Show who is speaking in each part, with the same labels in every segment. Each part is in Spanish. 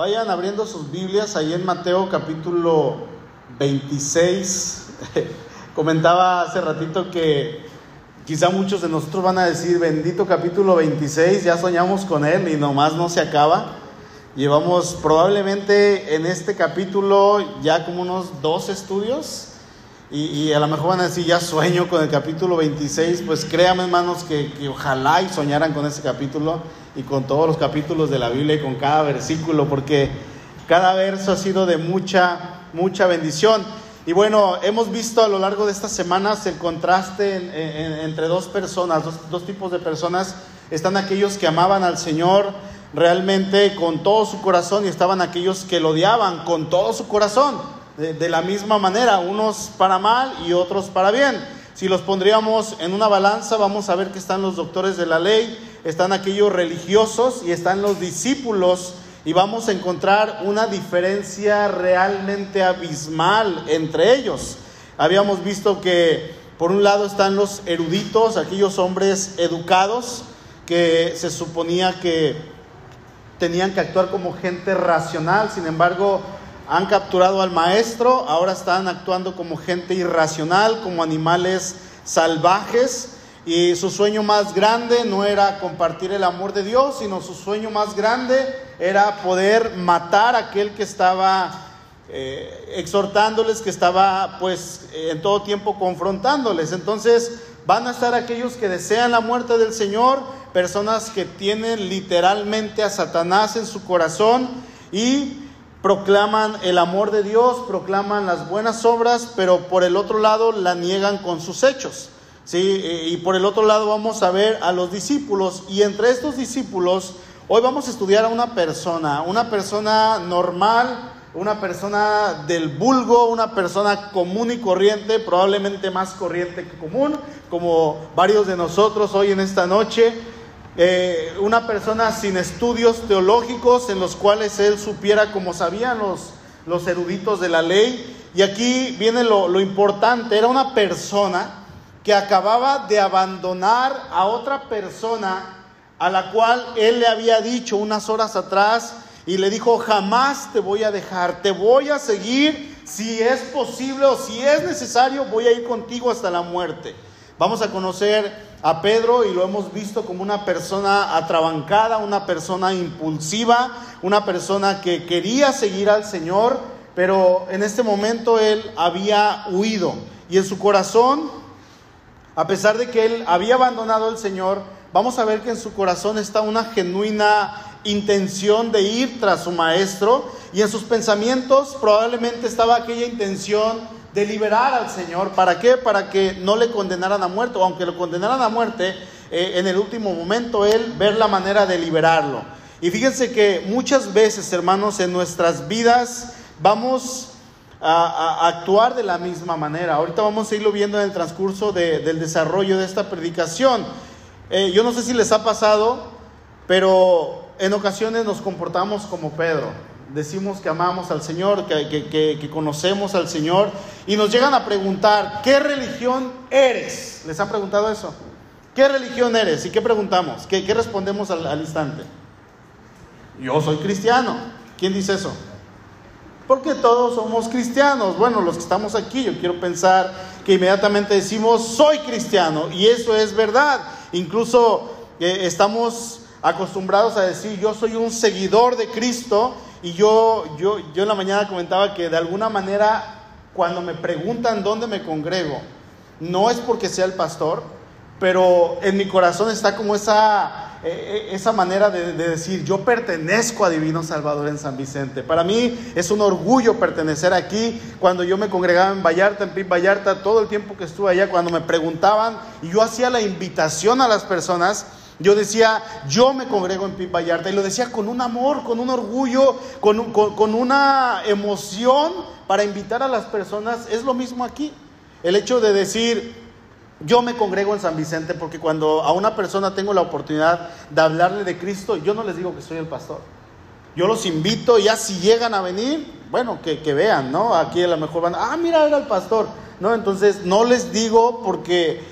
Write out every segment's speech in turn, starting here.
Speaker 1: Vayan abriendo sus Biblias ahí en Mateo capítulo 26. Comentaba hace ratito que quizá muchos de nosotros van a decir, bendito capítulo 26, ya soñamos con él y nomás no se acaba. Llevamos probablemente en este capítulo ya como unos dos estudios y, a lo mejor van a decir, ya sueño con el capítulo 26, pues créanme hermanos que, que ojalá y soñaran con ese capítulo y con todos los capítulos de la Biblia y con cada versículo, porque cada verso ha sido de mucha, mucha bendición. Y bueno, hemos visto a lo largo de estas semanas el contraste entre dos personas, dos, dos tipos de personas. Están aquellos que amaban al Señor realmente con todo su corazón y estaban aquellos que lo odiaban con todo su corazón de, la misma manera, unos para mal y otros para bien. Si los pondríamos en una balanza, vamos a ver que están los doctores de la ley, están aquellos religiosos y están los discípulos y vamos a encontrar una diferencia realmente abismal entre ellos. Habíamos visto que por un lado están los eruditos, aquellos hombres educados que se suponía que tenían que actuar como gente racional, sin embargo han capturado al maestro, ahora están actuando como gente irracional, como animales salvajes. Y su sueño más grande no era compartir el amor de Dios, sino su sueño más grande era poder matar a aquel que estaba eh, exhortándoles, que estaba pues en todo tiempo confrontándoles. Entonces van a estar aquellos que desean la muerte del Señor, personas que tienen literalmente a Satanás en su corazón y proclaman el amor de Dios, proclaman las buenas obras, pero por el otro lado la niegan con sus hechos. ¿sí? Y por el otro lado vamos a ver a los discípulos y entre estos discípulos hoy vamos a estudiar a una persona, una persona normal, una persona del vulgo, una persona común y corriente, probablemente más corriente que común, como varios de nosotros hoy en esta noche. Eh, una persona sin estudios teológicos en los cuales él supiera como sabían los, los eruditos de la ley. Y aquí viene lo, lo importante, era una persona que acababa de abandonar a otra persona a la cual él le había dicho unas horas atrás y le dijo, jamás te voy a dejar, te voy a seguir, si es posible o si es necesario, voy a ir contigo hasta la muerte. Vamos a conocer a Pedro y lo hemos visto como una persona atrabancada, una persona impulsiva, una persona que quería seguir al Señor, pero en este momento él había huido. Y en su corazón, a pesar de que él había abandonado al Señor, vamos a ver que en su corazón está una genuina intención de ir tras su maestro y en sus pensamientos probablemente estaba aquella intención de liberar al Señor. ¿Para qué? Para que no le condenaran a muerte, aunque lo condenaran a muerte, eh, en el último momento él ver la manera de liberarlo. Y fíjense que muchas veces, hermanos, en nuestras vidas vamos a, actuar de la misma manera. Ahorita vamos a irlo viendo en el transcurso del desarrollo de esta predicación. Eh, yo no sé si les ha pasado, pero en ocasiones nos comportamos como Pedro decimos que amamos al Señor, que, conocemos al Señor, y nos llegan a preguntar, ¿qué religión eres? ¿Les han preguntado eso? ¿Qué religión eres? ¿Y qué preguntamos? ¿Qué, respondemos al, al, instante? Yo soy cristiano. ¿Quién dice eso? Porque todos somos cristianos. Bueno, los que estamos aquí, yo quiero pensar que inmediatamente decimos, soy cristiano, y eso es verdad. Incluso eh, estamos acostumbrados a decir, yo soy un seguidor de Cristo, y yo, yo, yo en la mañana comentaba que de alguna manera cuando me preguntan dónde me congrego, no es porque sea el pastor, pero en mi corazón está como esa, eh, eh, esa manera de, decir, yo pertenezco a Divino Salvador en San Vicente. Para mí es un orgullo pertenecer aquí. Cuando yo me congregaba en Vallarta, en Pip Vallarta, todo el tiempo que estuve allá, cuando me preguntaban y yo hacía la invitación a las personas, yo decía, yo me congrego en Pip y lo decía con un amor, con un orgullo, con, con, una emoción para invitar a las personas. Es lo mismo aquí. El hecho de decir, yo me congrego en San Vicente porque cuando a una persona tengo la oportunidad de hablarle de Cristo, yo no les digo que soy el pastor. Yo los invito, ya si llegan a venir, bueno, que, que vean, ¿no? Aquí a lo mejor van, ah, mira, era el pastor. No, entonces no les digo porque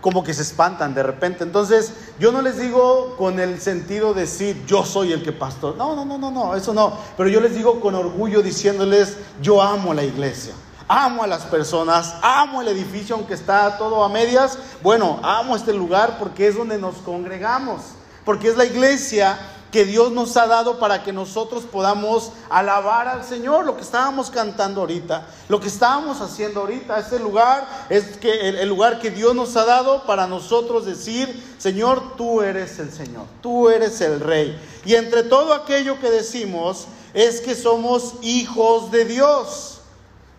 Speaker 1: como que se espantan de repente. Entonces, yo no les digo con el sentido de decir, yo soy el que pastor. No, no, no, no, no, eso no. Pero yo les digo con orgullo diciéndoles, yo amo la iglesia. Amo a las personas, amo el edificio aunque está todo a medias. Bueno, amo este lugar porque es donde nos congregamos, porque es la iglesia que Dios nos ha dado para que nosotros podamos alabar al Señor, lo que estábamos cantando ahorita, lo que estábamos haciendo ahorita, este lugar es que el, lugar que Dios nos ha dado para nosotros decir, Señor, tú eres el Señor, tú eres el Rey. Y entre todo aquello que decimos es que somos hijos de Dios.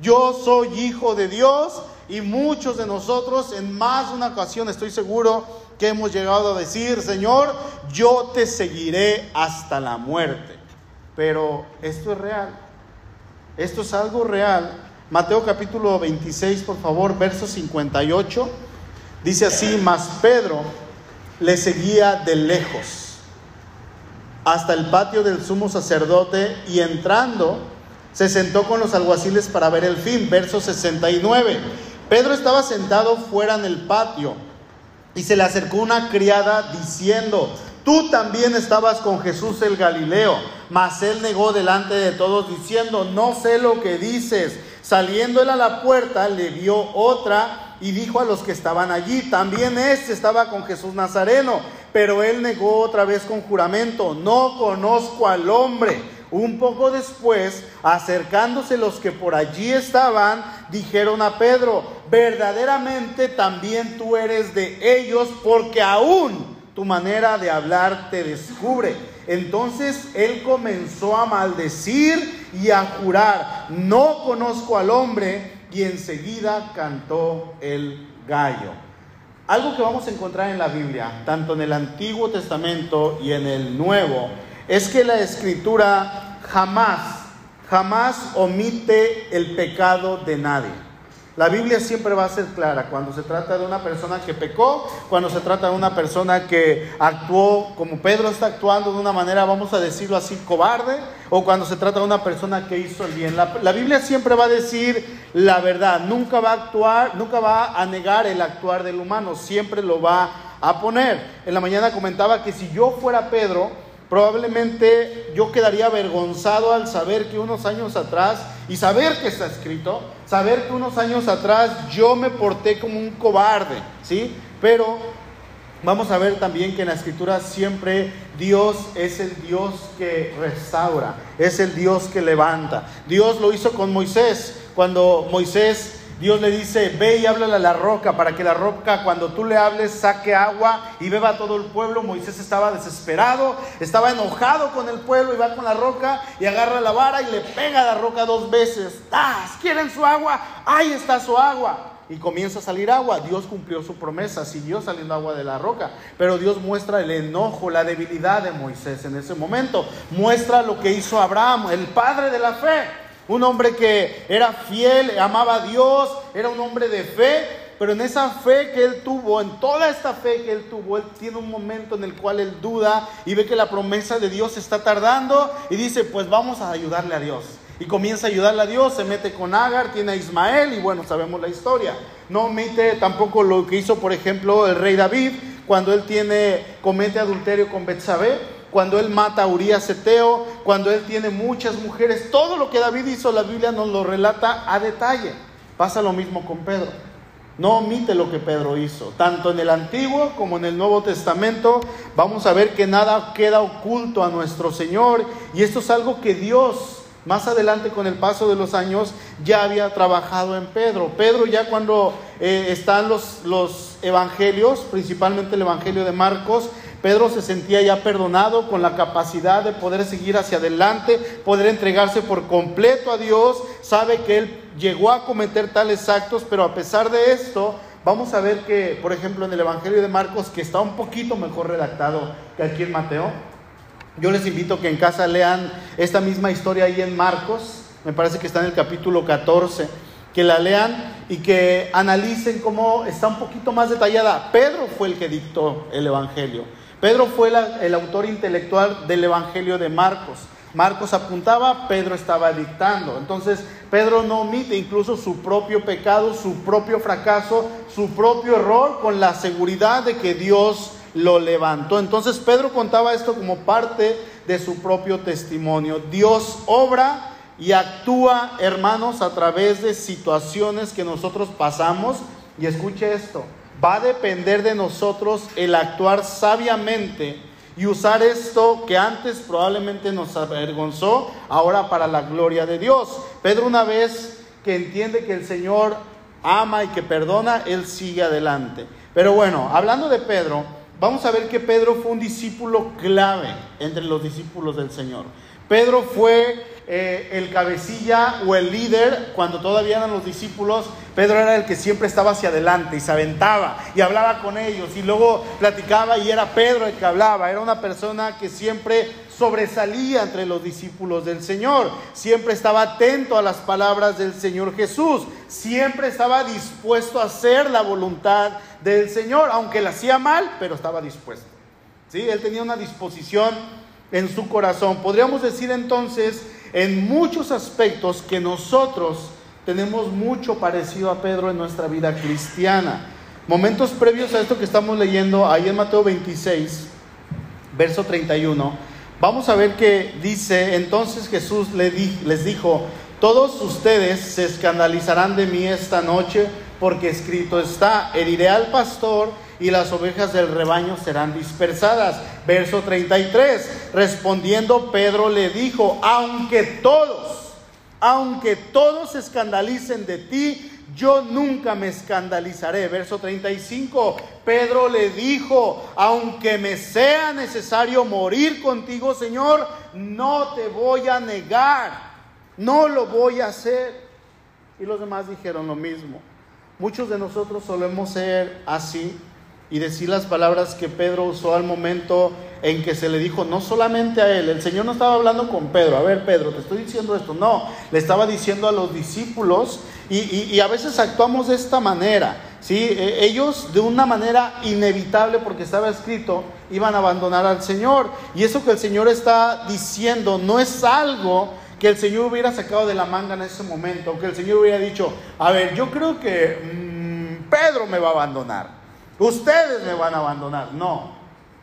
Speaker 1: Yo soy hijo de Dios y muchos de nosotros en más de una ocasión estoy seguro que hemos llegado a decir, Señor, yo te seguiré hasta la muerte. Pero esto es real. Esto es algo real. Mateo capítulo 26, por favor, verso 58. Dice así, mas Pedro le seguía de lejos hasta el patio del sumo sacerdote y entrando se sentó con los alguaciles para ver el fin. Verso 69. Pedro estaba sentado fuera en el patio y se le acercó una criada diciendo, tú también estabas con Jesús el Galileo. Mas él negó delante de todos diciendo, no sé lo que dices. Saliendo él a la puerta, le vio otra y dijo a los que estaban allí, también este estaba con Jesús Nazareno. Pero él negó otra vez con juramento, no conozco al hombre. Un poco después, acercándose los que por allí estaban, dijeron a Pedro, verdaderamente también tú eres de ellos, porque aún tu manera de hablar te descubre. Entonces él comenzó a maldecir y a jurar, no conozco al hombre, y enseguida cantó el gallo. Algo que vamos a encontrar en la Biblia, tanto en el Antiguo Testamento y en el Nuevo, es que la escritura jamás, jamás omite el pecado de nadie. La Biblia siempre va a ser clara cuando se trata de una persona que pecó, cuando se trata de una persona que actuó como Pedro está actuando de una manera, vamos a decirlo así, cobarde, o cuando se trata de una persona que hizo el bien. La, la Biblia siempre va a decir la verdad, nunca va a actuar, nunca va a negar el actuar del humano, siempre lo va a poner. En la mañana comentaba que si yo fuera Pedro, Probablemente yo quedaría avergonzado al saber que unos años atrás, y saber que está escrito, saber que unos años atrás yo me porté como un cobarde, ¿sí? Pero vamos a ver también que en la escritura siempre Dios es el Dios que restaura, es el Dios que levanta. Dios lo hizo con Moisés, cuando Moisés Dios le dice, ve y háblale a la roca para que la roca cuando tú le hables saque agua y beba todo el pueblo. Moisés estaba desesperado, estaba enojado con el pueblo y va con la roca y agarra la vara y le pega a la roca dos veces. ¿Quieren su agua? Ahí está su agua. Y comienza a salir agua. Dios cumplió su promesa, siguió saliendo agua de la roca. Pero Dios muestra el enojo, la debilidad de Moisés en ese momento. Muestra lo que hizo Abraham, el padre de la fe. Un hombre que era fiel, amaba a Dios, era un hombre de fe, pero en esa fe que él tuvo, en toda esta fe que él tuvo, él tiene un momento en el cual él duda y ve que la promesa de Dios está tardando y dice, pues vamos a ayudarle a Dios. Y comienza a ayudarle a Dios, se mete con Agar, tiene a Ismael y bueno, sabemos la historia. No omite tampoco lo que hizo, por ejemplo, el rey David cuando él tiene comete adulterio con Betsabé cuando él mata a Urias Eteo, cuando él tiene muchas mujeres, todo lo que David hizo, la Biblia nos lo relata a detalle. Pasa lo mismo con Pedro. No omite lo que Pedro hizo. Tanto en el Antiguo como en el Nuevo Testamento vamos a ver que nada queda oculto a nuestro Señor. Y esto es algo que Dios, más adelante con el paso de los años, ya había trabajado en Pedro. Pedro ya cuando eh, están los, los evangelios, principalmente el Evangelio de Marcos, Pedro se sentía ya perdonado con la capacidad de poder seguir hacia adelante, poder entregarse por completo a Dios. Sabe que él llegó a cometer tales actos, pero a pesar de esto, vamos a ver que, por ejemplo, en el Evangelio de Marcos, que está un poquito mejor redactado que aquí en Mateo, yo les invito a que en casa lean esta misma historia ahí en Marcos, me parece que está en el capítulo 14, que la lean y que analicen cómo está un poquito más detallada. Pedro fue el que dictó el Evangelio. Pedro fue el autor intelectual del Evangelio de Marcos. Marcos apuntaba, Pedro estaba dictando. Entonces, Pedro no omite incluso su propio pecado, su propio fracaso, su propio error, con la seguridad de que Dios lo levantó. Entonces, Pedro contaba esto como parte de su propio testimonio. Dios obra y actúa, hermanos, a través de situaciones que nosotros pasamos. Y escuche esto, va a depender de nosotros el actuar sabiamente y usar esto que antes probablemente nos avergonzó, ahora para la gloria de Dios. Pedro una vez que entiende que el Señor ama y que perdona, él sigue adelante. Pero bueno, hablando de Pedro, vamos a ver que Pedro fue un discípulo clave entre los discípulos del Señor. Pedro fue eh, el cabecilla o el líder, cuando todavía eran los discípulos, Pedro era el que siempre estaba hacia adelante y se aventaba y hablaba con ellos y luego platicaba y era Pedro el que hablaba, era una persona que siempre sobresalía entre los discípulos del Señor, siempre estaba atento a las palabras del Señor Jesús, siempre estaba dispuesto a hacer la voluntad del Señor, aunque la hacía mal, pero estaba dispuesto. ¿Sí? Él tenía una disposición en su corazón. Podríamos decir entonces en muchos aspectos que nosotros tenemos mucho parecido a Pedro en nuestra vida cristiana. Momentos previos a esto que estamos leyendo, ahí en Mateo 26, verso 31, vamos a ver que dice, entonces Jesús les dijo, todos ustedes se escandalizarán de mí esta noche porque escrito está, heriré al pastor y las ovejas del rebaño serán dispersadas. Verso 33, respondiendo Pedro le dijo, aunque todos, aunque todos se escandalicen de ti, yo nunca me escandalizaré. Verso 35, Pedro le dijo, aunque me sea necesario morir contigo, Señor, no te voy a negar, no lo voy a hacer. Y los demás dijeron lo mismo. Muchos de nosotros solemos ser así y decir las palabras que Pedro usó al momento en que se le dijo, no solamente a él, el Señor no estaba hablando con Pedro, a ver Pedro, te estoy diciendo esto, no, le estaba diciendo a los discípulos y, a veces actuamos de esta manera, ¿sí? E, ellos de una manera inevitable, porque estaba escrito, iban a abandonar al Señor y eso que el Señor está diciendo no es algo que el Señor hubiera sacado de la manga en ese momento, que el Señor hubiera dicho, a ver, yo creo que mm, Pedro me va a abandonar. Ustedes me van a abandonar. No,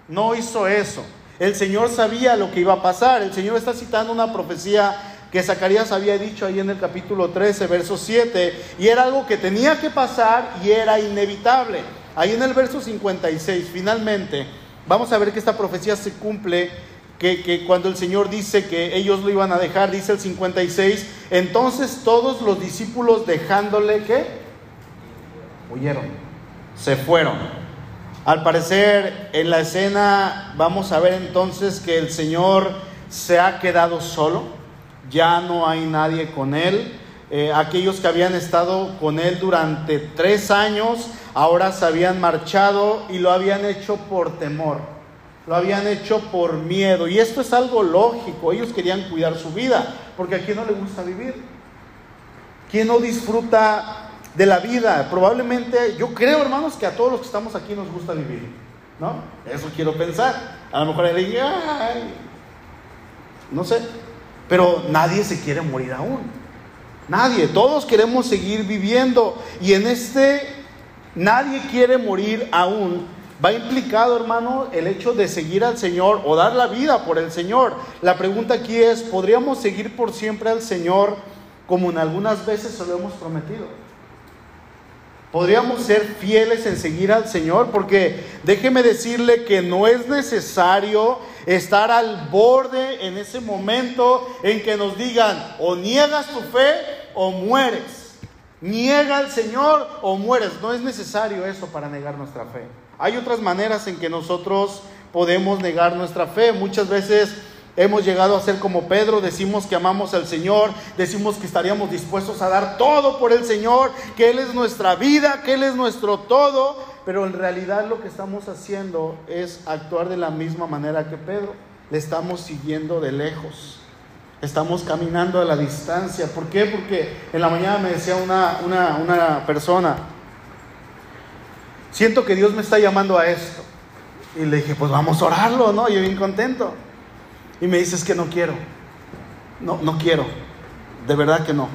Speaker 1: no hizo eso. El Señor sabía lo que iba a pasar. El Señor está citando una profecía que Zacarías había dicho ahí en el capítulo 13, verso 7, y era algo que tenía que pasar y era inevitable. Ahí en el verso 56, finalmente, vamos a ver que esta profecía se cumple, que, que cuando el Señor dice que ellos lo iban a dejar, dice el 56, entonces todos los discípulos dejándole, ¿qué? Huyeron se fueron. Al parecer, en la escena vamos a ver entonces que el Señor se ha quedado solo, ya no hay nadie con él. Eh, aquellos que habían estado con él durante tres años, ahora se habían marchado y lo habían hecho por temor, lo habían hecho por miedo. Y esto es algo lógico, ellos querían cuidar su vida, porque a quién no le gusta vivir. ¿Quién no disfruta de la vida. Probablemente, yo creo, hermanos, que a todos los que estamos aquí nos gusta vivir, ¿no? Eso quiero pensar. A lo mejor alguien, ay, no sé, pero nadie se quiere morir aún. Nadie, todos queremos seguir viviendo. Y en este, nadie quiere morir aún. Va implicado, hermano, el hecho de seguir al Señor o dar la vida por el Señor. La pregunta aquí es, ¿podríamos seguir por siempre al Señor como en algunas veces se lo hemos prometido? Podríamos ser fieles en seguir al Señor, porque déjeme decirle que no es necesario estar al borde en ese momento en que nos digan o niegas tu fe o mueres. Niega al Señor o mueres. No es necesario eso para negar nuestra fe. Hay otras maneras en que nosotros podemos negar nuestra fe. Muchas veces Hemos llegado a ser como Pedro, decimos que amamos al Señor, decimos que estaríamos dispuestos a dar todo por el Señor, que Él es nuestra vida, que Él es nuestro todo, pero en realidad lo que estamos haciendo es actuar de la misma manera que Pedro. Le estamos siguiendo de lejos, estamos caminando a la distancia. ¿Por qué? Porque en la mañana me decía una, una, una persona, siento que Dios me está llamando a esto. Y le dije, pues vamos a orarlo, ¿no? Yo bien contento. Y me dices que no quiero. no, no quiero, de verdad que no.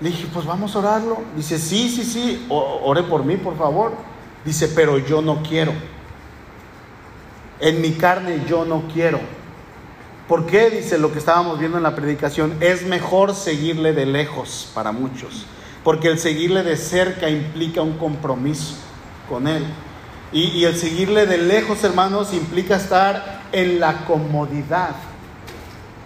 Speaker 1: Le dije, pues vamos a orarlo. Dice, sí, sí, sí, ore por mí, por favor. Dice, pero yo no quiero. En mi carne yo no quiero. ¿Por qué? Dice lo que estábamos viendo en la predicación. Es mejor seguirle de lejos para muchos. Porque el seguirle de cerca implica un compromiso con Él. Y, y el seguirle de lejos, hermanos, implica estar en la comodidad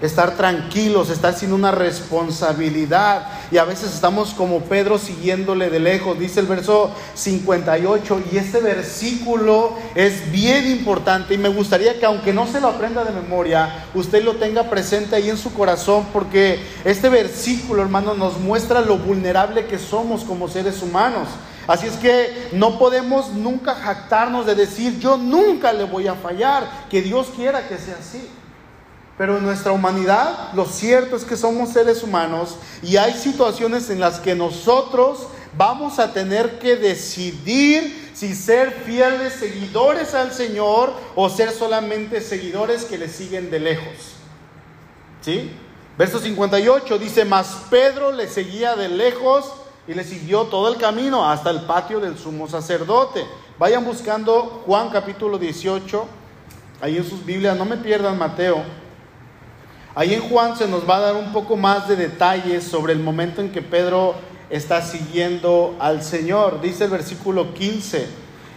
Speaker 1: estar tranquilos, estar sin una responsabilidad. Y a veces estamos como Pedro siguiéndole de lejos. Dice el verso 58 y este versículo es bien importante y me gustaría que aunque no se lo aprenda de memoria, usted lo tenga presente ahí en su corazón porque este versículo, hermano, nos muestra lo vulnerable que somos como seres humanos. Así es que no podemos nunca jactarnos de decir, yo nunca le voy a fallar, que Dios quiera que sea así. Pero en nuestra humanidad, lo cierto es que somos seres humanos y hay situaciones en las que nosotros vamos a tener que decidir si ser fieles seguidores al Señor o ser solamente seguidores que le siguen de lejos. ¿Sí? Verso 58 dice, mas Pedro le seguía de lejos y le siguió todo el camino hasta el patio del sumo sacerdote. Vayan buscando Juan capítulo 18, ahí en sus Biblias, no me pierdan Mateo. Ahí en Juan se nos va a dar un poco más de detalles sobre el momento en que Pedro está siguiendo al Señor. Dice el versículo 15.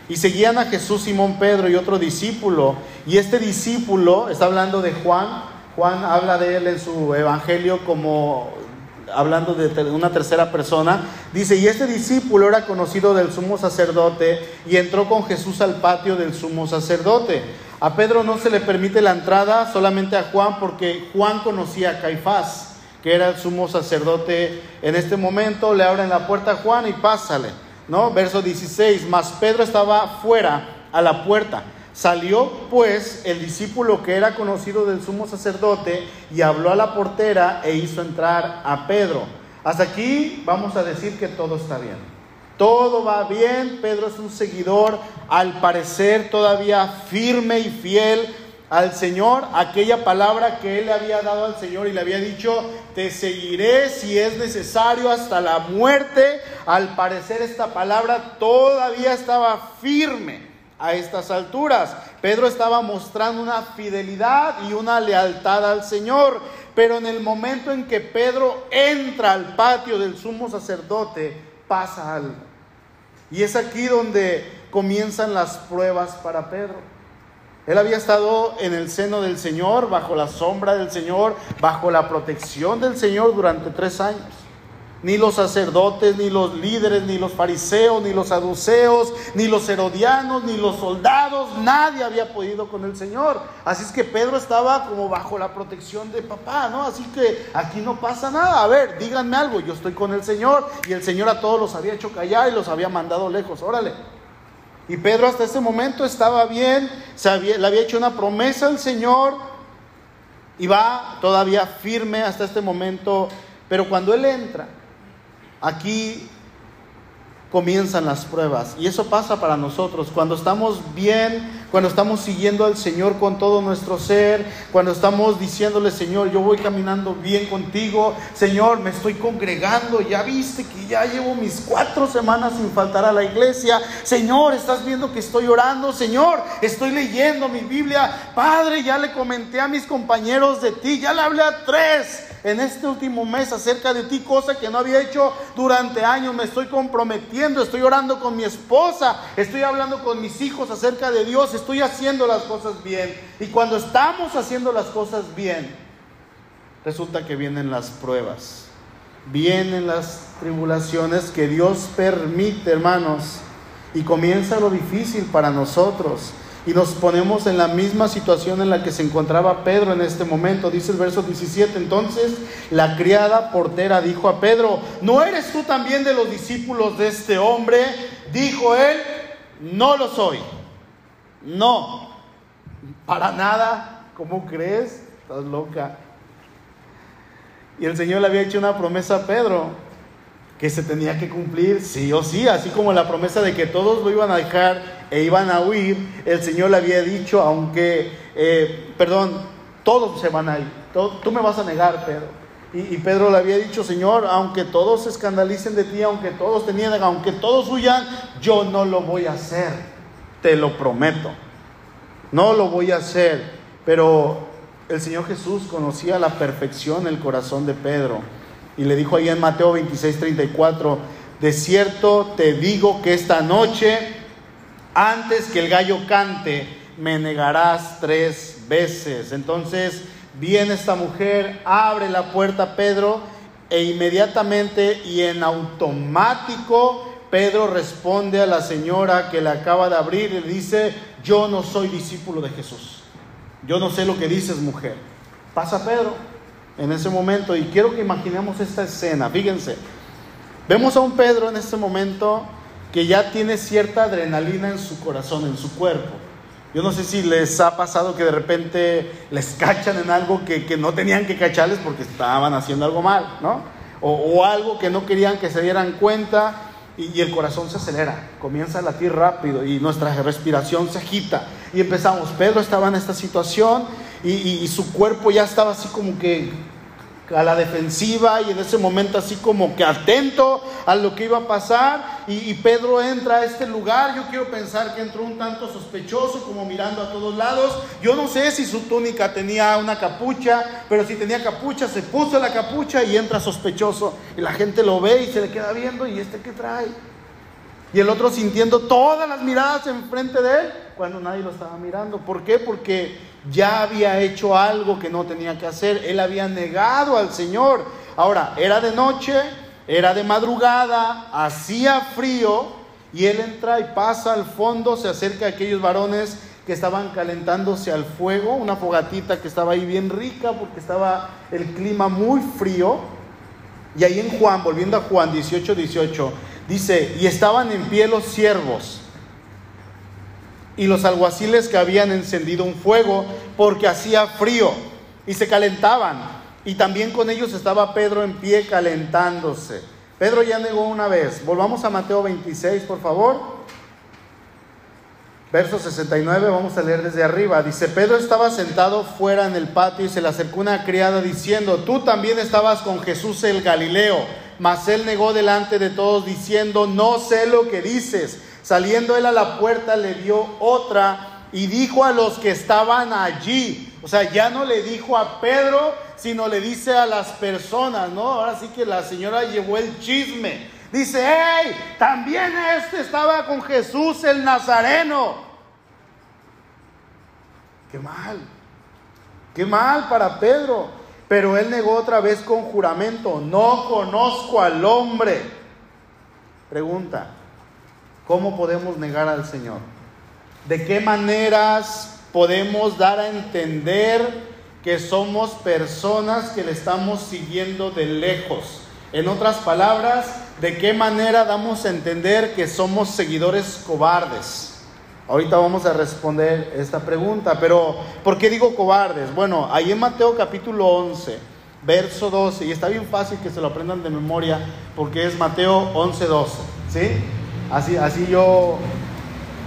Speaker 1: Y seguían a Jesús Simón Pedro y otro discípulo. Y este discípulo, está hablando de Juan, Juan habla de él en su evangelio como hablando de una tercera persona, dice, y este discípulo era conocido del sumo sacerdote y entró con Jesús al patio del sumo sacerdote. A Pedro no se le permite la entrada, solamente a Juan, porque Juan conocía a Caifás, que era el sumo sacerdote en este momento. Le abren la puerta a Juan y pásale, ¿no? Verso 16, mas Pedro estaba fuera a la puerta. Salió pues el discípulo que era conocido del sumo sacerdote y habló a la portera e hizo entrar a Pedro. Hasta aquí vamos a decir que todo está bien. Todo va bien, Pedro es un seguidor, al parecer todavía firme y fiel al Señor, aquella palabra que él le había dado al Señor y le había dicho, te seguiré si es necesario hasta la muerte. Al parecer esta palabra todavía estaba firme a estas alturas. Pedro estaba mostrando una fidelidad y una lealtad al Señor, pero en el momento en que Pedro entra al patio del sumo sacerdote, pasa algo. Y es aquí donde comienzan las pruebas para Pedro. Él había estado en el seno del Señor, bajo la sombra del Señor, bajo la protección del Señor durante tres años ni los sacerdotes, ni los líderes, ni los fariseos, ni los saduceos, ni los herodianos, ni los soldados, nadie había podido con el Señor. Así es que Pedro estaba como bajo la protección de papá, ¿no? Así que aquí no pasa nada. A ver, díganme algo, yo estoy con el Señor y el Señor a todos los había hecho callar y los había mandado lejos, órale. Y Pedro hasta ese momento estaba bien, se le había hecho una promesa al Señor y va todavía firme hasta este momento, pero cuando él entra, Aquí comienzan las pruebas. Y eso pasa para nosotros. Cuando estamos bien, cuando estamos siguiendo al Señor con todo nuestro ser, cuando estamos diciéndole, Señor, yo voy caminando bien contigo, Señor, me estoy congregando, ya viste que ya llevo mis cuatro semanas sin faltar a la iglesia, Señor, estás viendo que estoy orando, Señor, estoy leyendo mi Biblia, Padre, ya le comenté a mis compañeros de ti, ya le hablé a tres en este último mes acerca de ti, cosa que no había hecho durante años. Me estoy comprometiendo, estoy orando con mi esposa, estoy hablando con mis hijos acerca de Dios, estoy haciendo las cosas bien. Y cuando estamos haciendo las cosas bien, resulta que vienen las pruebas, vienen las tribulaciones que Dios permite, hermanos, y comienza lo difícil para nosotros y nos ponemos en la misma situación en la que se encontraba Pedro en este momento. Dice el verso 17, entonces la criada portera dijo a Pedro, ¿no eres tú también de los discípulos de este hombre? Dijo él, no lo soy. No, para nada, ¿cómo crees? Estás loca. Y el Señor le había hecho una promesa a Pedro que se tenía que cumplir sí o sí, así como la promesa de que todos lo iban a dejar e iban a huir, el Señor le había dicho, aunque, eh, perdón, todos se van a ir, tú me vas a negar, Pedro. Y, Pedro le había dicho, Señor, aunque todos se escandalicen de ti, aunque todos te nieguen, aunque todos huyan, yo no lo voy a hacer, te lo prometo. No lo voy a hacer. Pero el Señor Jesús conocía a la perfección el corazón de Pedro. Y le dijo ahí en Mateo 26, 34, de cierto te digo que esta noche, antes que el gallo cante, me negarás tres veces. Entonces viene esta mujer, abre la puerta a Pedro e inmediatamente y en automático Pedro responde a la señora que le acaba de abrir y le dice, yo no soy discípulo de Jesús. Yo no sé lo que dices, mujer. Pasa Pedro en ese momento y quiero que imaginemos esta escena. Fíjense, vemos a un Pedro en este momento que ya tiene cierta adrenalina en su corazón, en su cuerpo. Yo no sé si les ha pasado que de repente les cachan en algo que, no tenían que cacharles porque estaban haciendo algo mal, ¿no? O, algo que no querían que se dieran cuenta y, el corazón se acelera, comienza a latir rápido y nuestra respiración se agita. Y empezamos, Pedro estaba en esta situación y su cuerpo ya estaba así como que a la defensiva y en ese momento así como que atento a lo que iba a pasar. Y, Pedro entra a este lugar, yo quiero pensar que entró un tanto sospechoso como mirando a todos lados, yo no sé si su túnica tenía una capucha, pero si tenía capucha se puso la capucha y entra sospechoso. Y la gente lo ve y se le queda viendo y este que trae y el otro sintiendo todas las miradas enfrente de él cuando nadie lo estaba mirando. ¿Por qué? Porque ya había hecho algo que no tenía que hacer. Él había negado al Señor. Ahora, era de noche, era de madrugada, hacía frío y él entra y pasa al fondo, se acerca a aquellos varones que estaban calentándose al fuego, una fogatita que estaba ahí bien rica porque estaba el clima muy frío. Y ahí en Juan, volviendo a Juan 18, 18, Dice, y estaban en pie los siervos y los alguaciles que habían encendido un fuego porque hacía frío y se calentaban. Y también con ellos estaba Pedro en pie calentándose. Pedro ya negó una vez. Volvamos a Mateo 26, por favor. Verso 69, vamos a leer desde arriba. Dice, Pedro estaba sentado fuera en el patio y se le acercó una criada diciendo, tú también estabas con Jesús el Galileo. Mas él negó delante de todos diciendo, no sé lo que dices. Saliendo él a la puerta le dio otra y dijo a los que estaban allí, o sea, ya no le dijo a Pedro, sino le dice a las personas, ¿no? Ahora sí que la señora llevó el chisme. Dice, hey, también este estaba con Jesús el Nazareno. Qué mal, qué mal para Pedro. Pero él negó otra vez con juramento, no conozco al hombre. Pregunta, ¿cómo podemos negar al Señor? ¿De qué maneras podemos dar a entender que somos personas que le estamos siguiendo de lejos? En otras palabras, ¿de qué manera damos a entender que somos seguidores cobardes? Ahorita vamos a responder esta pregunta, pero ¿por qué digo cobardes? Bueno, ahí en Mateo capítulo 11, verso 12, y está bien fácil que se lo aprendan de memoria porque es Mateo 11, 12, ¿sí? Así, así yo,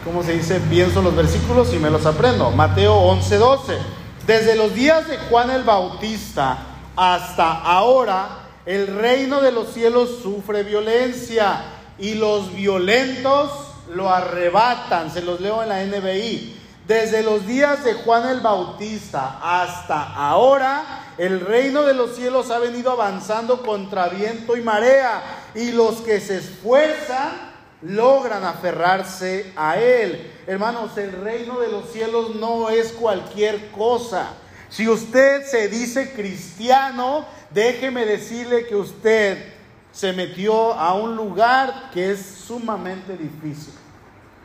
Speaker 1: ¿cómo se dice? Pienso los versículos y me los aprendo. Mateo 11, 12. Desde los días de Juan el Bautista hasta ahora, el reino de los cielos sufre violencia y los violentos lo arrebatan, se los leo en la NBI. Desde los días de Juan el Bautista hasta ahora, el reino de los cielos ha venido avanzando contra viento y marea, y los que se esfuerzan logran aferrarse a él. Hermanos, el reino de los cielos no es cualquier cosa. Si usted se dice cristiano, déjeme decirle que usted se metió a un lugar que es sumamente difícil.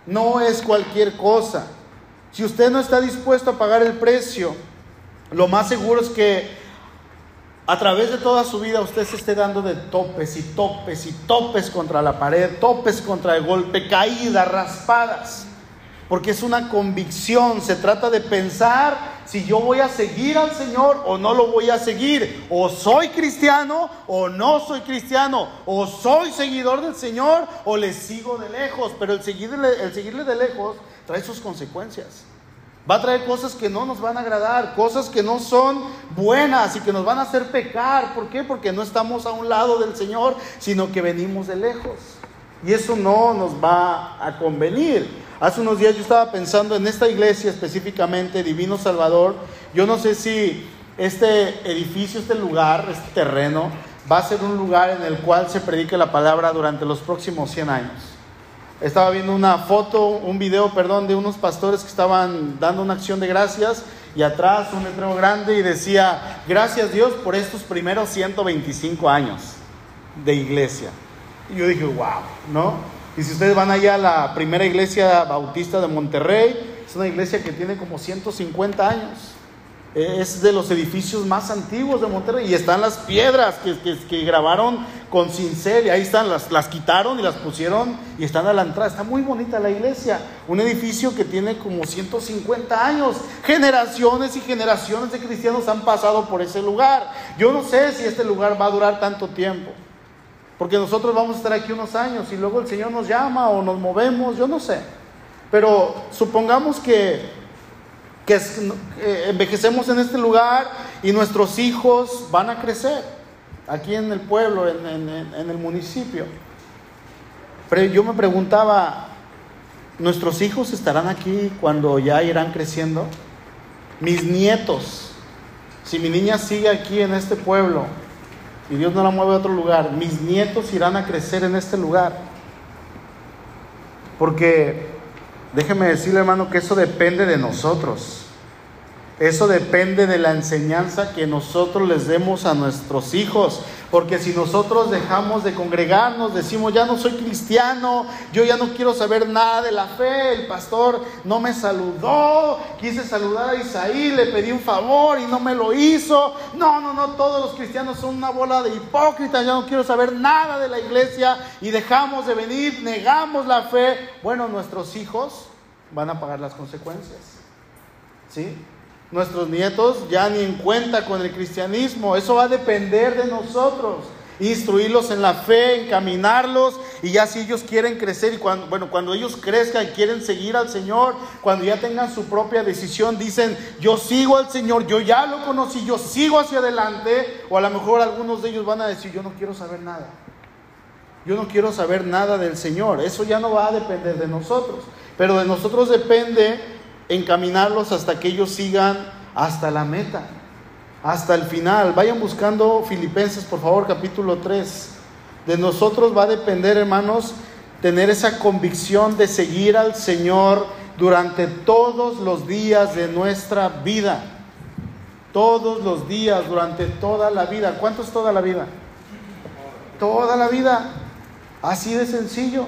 Speaker 1: No es cualquier cosa. Si usted no está dispuesto a pagar el precio, lo más seguro es que a través de toda su vida usted se esté dando de topes y topes y topes contra la pared, topes contra el golpe, caídas, raspadas. Porque es una convicción, se trata de pensar si yo voy a seguir al Señor o no lo voy a seguir, o soy cristiano o no soy cristiano, o soy seguidor del Señor o le sigo de lejos, pero el seguirle, el seguirle de lejos trae sus consecuencias. Va a traer cosas que no nos van a agradar, cosas que no son buenas y que nos van a hacer pecar. ¿Por qué? Porque no estamos a un lado del Señor, sino que venimos de lejos. Y eso no nos va a convenir. Hace unos días yo estaba pensando en esta iglesia específicamente, Divino Salvador. Yo no sé si este edificio, este lugar, este terreno, va a ser un lugar en el cual se predique la palabra durante los próximos 100 años. Estaba viendo una foto, un video, perdón, de unos pastores que estaban dando una acción de gracias y atrás un letrero grande y decía, gracias Dios por estos primeros 125 años de iglesia. Y yo dije, wow, ¿no? Y si ustedes van allá a la primera iglesia bautista de Monterrey, es una iglesia que tiene como 150 años es de los edificios más antiguos de Monterrey y están las piedras que, que, grabaron con cincel y ahí están, las, las quitaron y las pusieron y están a la entrada. Está muy bonita la iglesia, un edificio que tiene como 150 años. Generaciones y generaciones de cristianos han pasado por ese lugar. Yo no sé si este lugar va a durar tanto tiempo, porque nosotros vamos a estar aquí unos años y luego el Señor nos llama o nos movemos, yo no sé. Pero supongamos que que envejecemos en este lugar y nuestros hijos van a crecer aquí en el pueblo, en, el municipio. Pero yo me preguntaba, ¿nuestros hijos estarán aquí cuando ya irán creciendo? Mis nietos, si mi niña sigue aquí en este pueblo y Dios no la mueve a otro lugar, mis nietos irán a crecer en este lugar. Porque Déjeme decirle, hermano, que eso depende de nosotros. Eso depende de la enseñanza que nosotros les demos a nuestros hijos. Porque si nosotros dejamos de congregarnos, decimos, ya no soy cristiano, yo ya no quiero saber nada de la fe, el pastor no me saludó, quise saludar a Isaí, le pedí un favor y no me lo hizo. No, no, no, todos los cristianos son una bola de hipócritas, ya no quiero saber nada de la iglesia y dejamos de venir, negamos la fe. Bueno, nuestros hijos van a pagar las consecuencias. ¿Sí? Nuestros nietos ya ni en cuenta con el cristianismo. Eso va a depender de nosotros. Instruirlos en la fe, encaminarlos y ya si ellos quieren crecer y cuando, bueno, cuando ellos crezcan y quieren seguir al Señor, cuando ya tengan su propia decisión, dicen, yo sigo al Señor, yo ya lo conocí, yo sigo hacia adelante, o a lo mejor algunos de ellos van a decir, yo no quiero saber nada. Yo no quiero saber nada del Señor. Eso ya no va a depender de nosotros. Pero de nosotros depende encaminarlos hasta que ellos sigan hasta la meta, hasta el final. Vayan buscando Filipenses, por favor, capítulo 3. De nosotros va a depender, hermanos, tener esa convicción de seguir al Señor durante todos los días de nuestra vida. Todos los días, durante toda la vida. ¿Cuánto es toda la vida? Toda la vida. Así de sencillo.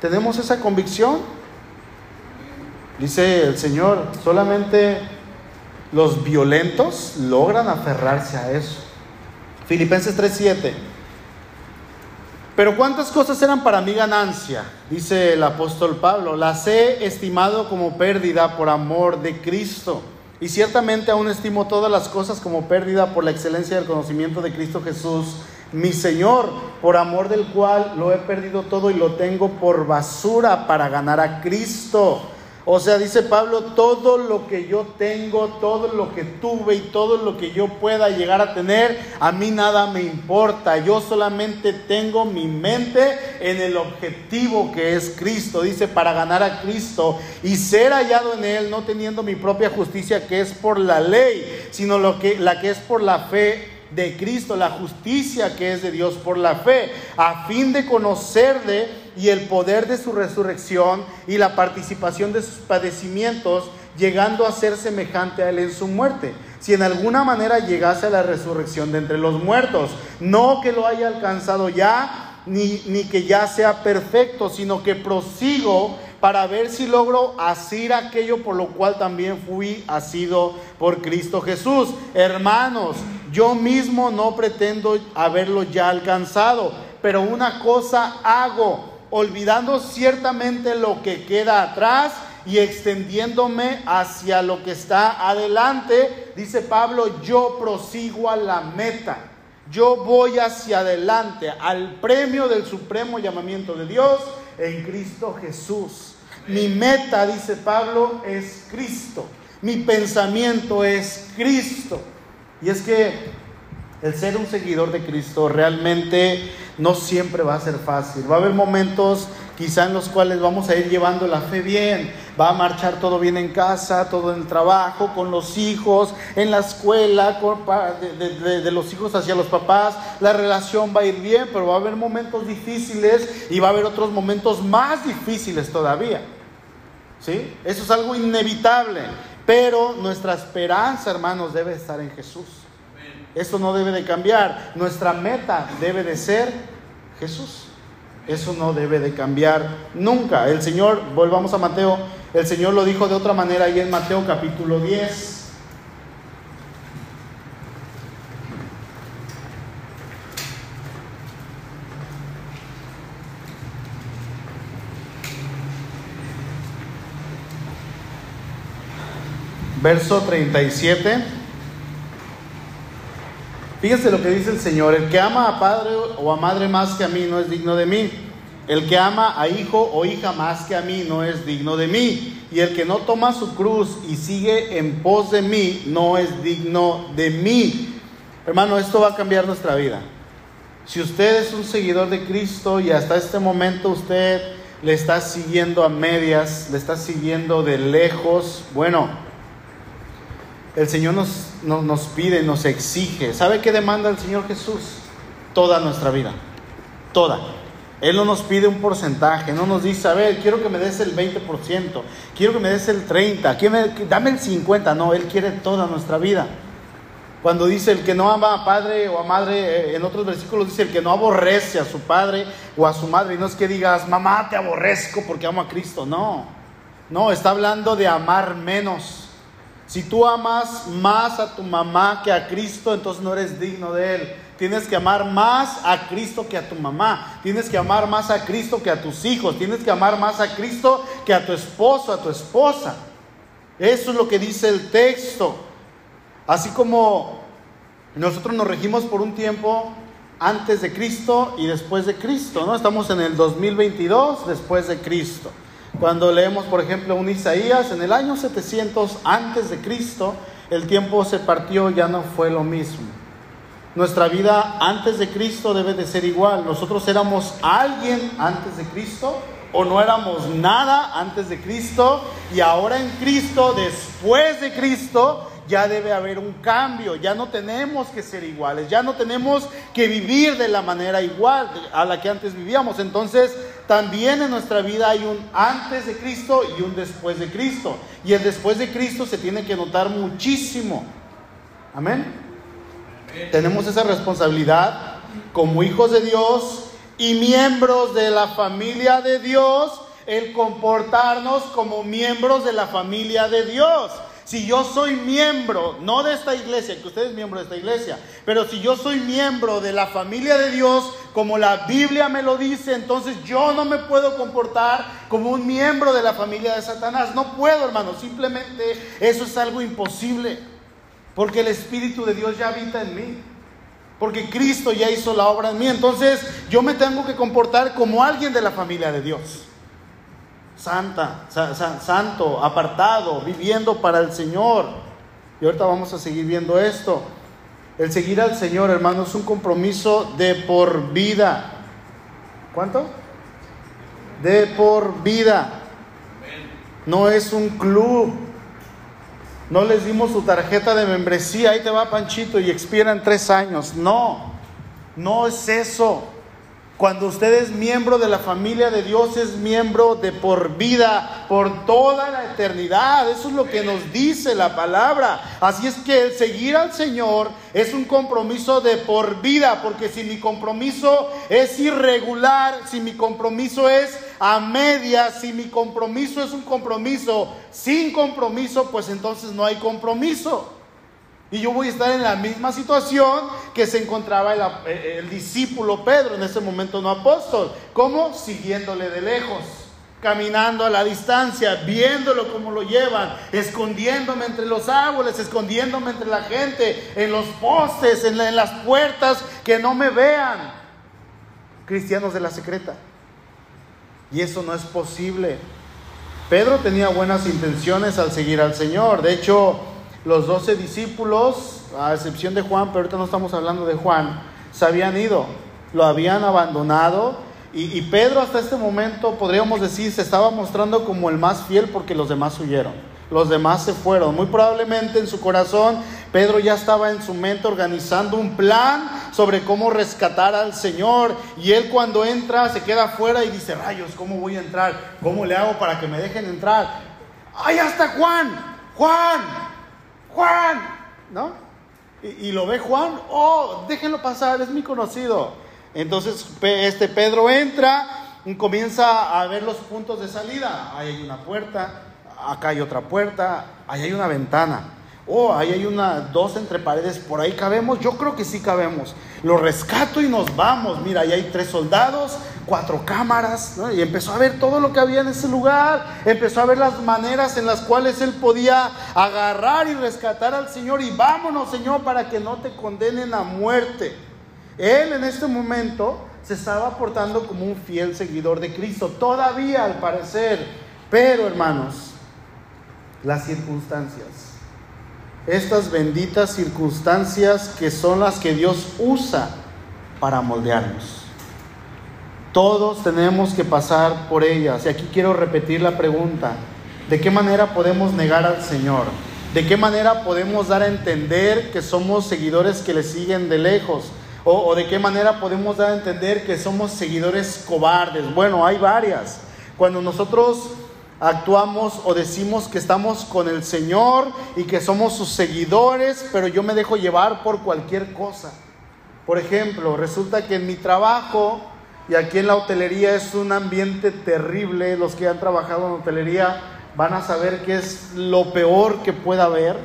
Speaker 1: ¿Tenemos esa convicción? Dice el Señor, solamente los violentos logran aferrarse a eso. Filipenses 3:7. Pero cuántas cosas eran para mí ganancia, dice el apóstol Pablo, las he estimado como pérdida por amor de Cristo. Y ciertamente aún estimo todas las cosas como pérdida por la excelencia del conocimiento de Cristo Jesús, mi Señor, por amor del cual lo he perdido todo y lo tengo por basura para ganar a Cristo o sea, dice Pablo, todo lo que yo tengo, todo lo que tuve y todo lo que yo pueda llegar a tener, a mí nada me importa. Yo solamente tengo mi mente en el objetivo que es Cristo. Dice, para ganar a Cristo y ser hallado en Él, no teniendo mi propia justicia que es por la ley, sino lo que, la que es por la fe de Cristo, la justicia que es de Dios por la fe, a fin de conocerle y el poder de su resurrección y la participación de sus padecimientos, llegando a ser semejante a él en su muerte. Si en alguna manera llegase a la resurrección de entre los muertos, no que lo haya alcanzado ya, ni, ni que ya sea perfecto, sino que prosigo para ver si logro asir aquello por lo cual también fui asido por Cristo Jesús. Hermanos, yo mismo no pretendo haberlo ya alcanzado, pero una cosa hago, olvidando ciertamente lo que queda atrás y extendiéndome hacia lo que está adelante, dice Pablo, yo prosigo a la meta. Yo voy hacia adelante al premio del supremo llamamiento de Dios en Cristo Jesús. Mi meta, dice Pablo, es Cristo. Mi pensamiento es Cristo. Y es que el ser un seguidor de Cristo realmente no siempre va a ser fácil. Va a haber momentos quizá en los cuales vamos a ir llevando la fe bien. Va a marchar todo bien en casa, todo en el trabajo, con los hijos, en la escuela, de, de, los hijos hacia los papás. La relación va a ir bien, pero va a haber momentos difíciles y va a haber otros momentos más difíciles todavía. ¿Sí? Eso es algo inevitable. Pero nuestra esperanza, hermanos, debe estar en Jesús. Eso no debe de cambiar. Nuestra meta debe de ser Jesús. Eso no debe de cambiar nunca. El Señor, volvamos a Mateo, el Señor lo dijo de otra manera ahí en Mateo capítulo 10. Verso 37. Fíjense lo que dice el Señor, el que ama a padre o a madre más que a mí no es digno de mí. El que ama a hijo o hija más que a mí no es digno de mí. Y el que no toma su cruz y sigue en pos de mí no es digno de mí. Hermano, esto va a cambiar nuestra vida. Si usted es un seguidor de Cristo y hasta este momento usted le está siguiendo a medias, le está siguiendo de lejos, bueno, el Señor nos, nos, pide, nos exige. ¿Sabe qué demanda el Señor Jesús? Toda nuestra vida. Toda. Él no nos pide un porcentaje, no nos dice, a ver, quiero que me des el 20%, quiero que me des el 30%, dame el 50%. No, Él quiere toda nuestra vida. Cuando dice el que no ama a padre o a madre, eh, en otros versículos dice el que no aborrece a su padre o a su madre. Y no es que digas, mamá, te aborrezco porque amo a Cristo. No, no, está hablando de amar menos. Si tú amas más a tu mamá que a Cristo, entonces no eres digno de Él. Tienes que amar más a Cristo que a tu mamá. Tienes que amar más a Cristo que a tus hijos. Tienes que amar más a Cristo que a tu esposo, a tu esposa. Eso es lo que dice el texto. Así como nosotros nos regimos por un tiempo antes de Cristo y después de Cristo, ¿no? Estamos en el 2022 después de Cristo. Cuando leemos, por ejemplo, un Isaías, en el año 700 antes de Cristo, el tiempo se partió, ya no fue lo mismo. Nuestra vida antes de Cristo debe de ser igual. Nosotros éramos alguien antes de Cristo o no éramos nada antes de Cristo y ahora en Cristo, después de Cristo, ya debe haber un cambio, ya no tenemos que ser iguales, ya no tenemos que vivir de la manera igual a la que antes vivíamos. Entonces, también en nuestra vida hay un antes de Cristo y un después de Cristo. Y el después de Cristo se tiene que notar muchísimo. Amén. Tenemos esa responsabilidad como hijos de Dios y miembros de la familia de Dios, el comportarnos como miembros de la familia de Dios. Si yo soy miembro, no de esta iglesia, que usted es miembro de esta iglesia, pero si yo soy miembro de la familia de Dios, como la Biblia me lo dice, entonces yo no me puedo comportar como un miembro de la familia de Satanás. No puedo, hermano, simplemente eso es algo imposible, porque el Espíritu de Dios ya habita en mí. Porque Cristo ya hizo la obra en mí. Entonces yo me tengo que comportar como alguien de la familia de Dios santa, santo, apartado, viviendo para el Señor. Y ahorita vamos a seguir viendo esto. El seguir al Señor, hermano, es un compromiso de por vida. ¿Cuánto? De por vida. No es un club. No les dimos su tarjeta de membresía, ahí te va Panchito y expiran tres años. No, no es eso. Cuando usted es miembro de la familia de Dios, es miembro de por vida, por toda la eternidad. Eso es lo que nos dice la palabra. Así es que el seguir al Señor es un compromiso de por vida, porque si mi compromiso es irregular, si mi compromiso es a media, si mi compromiso es un compromiso sin compromiso, pues entonces no hay compromiso. Y yo voy a estar en la misma situación que se encontraba el, discípulo Pedro, en ese momento no apóstol. ¿Cómo? Siguiéndole de lejos, caminando a la distancia, viéndolo cómo lo llevan, escondiéndome entre los árboles, escondiéndome entre la gente, en los postes, en las puertas, que no me vean. Cristianos de la secreta. Y eso no es posible. Pedro tenía buenas intenciones al seguir al Señor. De hecho, los doce discípulos, a excepción de Juan, pero ahorita no estamos hablando de Juan, se habían ido, lo habían abandonado. Y, Pedro hasta este momento, podríamos decir, se estaba mostrando como el más fiel porque los demás huyeron los demás se fueron. Muy probablemente en su corazón Pedro ya estaba en su mente organizando un plan sobre cómo rescatar al Señor. Y él cuando entra se queda afuera y dice, rayos, ¿cómo voy a entrar? ¿Cómo le hago para que me dejen entrar? ¡Ahí está Juan! ¡Juan! ¡Juan! ¿No? Y, lo ve Juan, oh, déjenlo pasar, es mi conocido. Entonces este Pedro entra y comienza a ver los puntos de salida. Ahí hay una puerta, acá hay otra puerta, ahí hay una ventana. Oh, ahí hay una, dos entre paredes, por ahí cabemos. Yo creo que sí cabemos. Lo rescato y nos vamos. Mira, ahí hay tres soldados, cuatro cámaras. Y empezó a ver todo lo que había en ese lugar. Empezó a ver las maneras en las cuales él podía agarrar y rescatar al Señor. Y vámonos, Señor, para que no te condenen a muerte. Él en este momento se estaba portando como un fiel seguidor de Cristo. Todavía, al parecer. Pero, hermanos, las circunstancias. Estas benditas circunstancias que son las que Dios usa para moldearnos. Todos tenemos que pasar por ellas. Y aquí quiero repetir la pregunta. ¿De qué manera podemos negar al Señor? ¿De qué manera podemos dar a entender que somos seguidores que le siguen de lejos? ¿O, de qué manera podemos dar a entender que somos seguidores cobardes? Bueno, hay varias. Cuando nosotros actuamos o decimos que estamos con el Señor y que somos sus seguidores, pero yo me dejo llevar por cualquier cosa. Por ejemplo, resulta que en mi trabajo y aquí en la hotelería es un ambiente terrible, los que han trabajado en hotelería van a saber que es lo peor que pueda haber.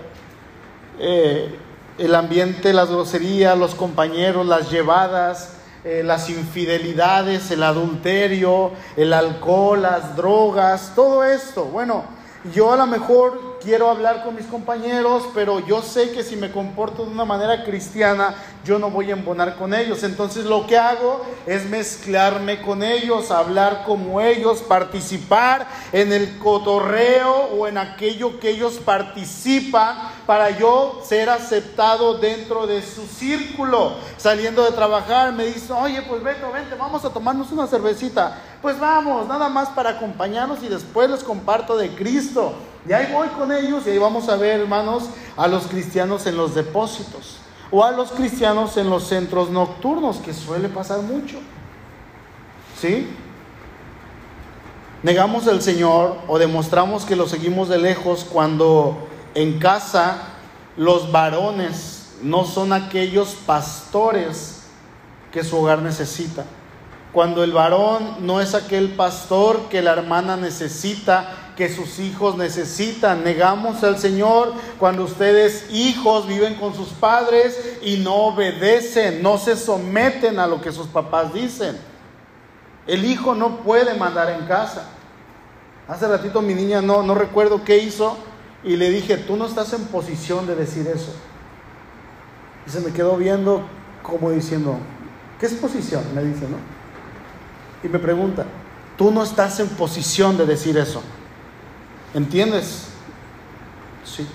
Speaker 1: Eh, el ambiente, las groserías, los compañeros, las llevadas, eh, las infidelidades, el adulterio, el alcohol, las drogas, todo esto. Bueno, yo a lo mejor quiero hablar con mis compañeros, pero yo sé que si me comporto de una manera cristiana, yo no voy a embonar con ellos. Entonces lo que hago es mezclarme con ellos, hablar como ellos, participar en el cotorreo o en aquello que ellos participan para yo ser aceptado dentro de su círculo. Saliendo de trabajar me dice, oye, pues vente, vente, vamos a tomarnos una cervecita. Pues vamos, nada más para acompañarnos y después les comparto de Cristo. Y ahí voy con ellos y ahí vamos a ver, hermanos, a los cristianos en los depósitos o a los cristianos en los centros nocturnos, que suele pasar mucho. ¿Sí? Negamos al Señor o demostramos que lo seguimos de lejos cuando en casa los varones no son aquellos pastores que su hogar necesita. Cuando el varón no es aquel pastor que la hermana necesita que sus hijos necesitan. Negamos al Señor cuando ustedes hijos viven con sus padres y no obedecen, no se someten a lo que sus papás dicen. El hijo no puede mandar en casa. Hace ratito mi niña no, no recuerdo qué hizo y le dije, tú no estás en posición de decir eso. Y se me quedó viendo como diciendo, ¿qué es posición? Me dice, ¿no? Y me pregunta, tú no estás en posición de decir eso. ¿Entiendes? Sí.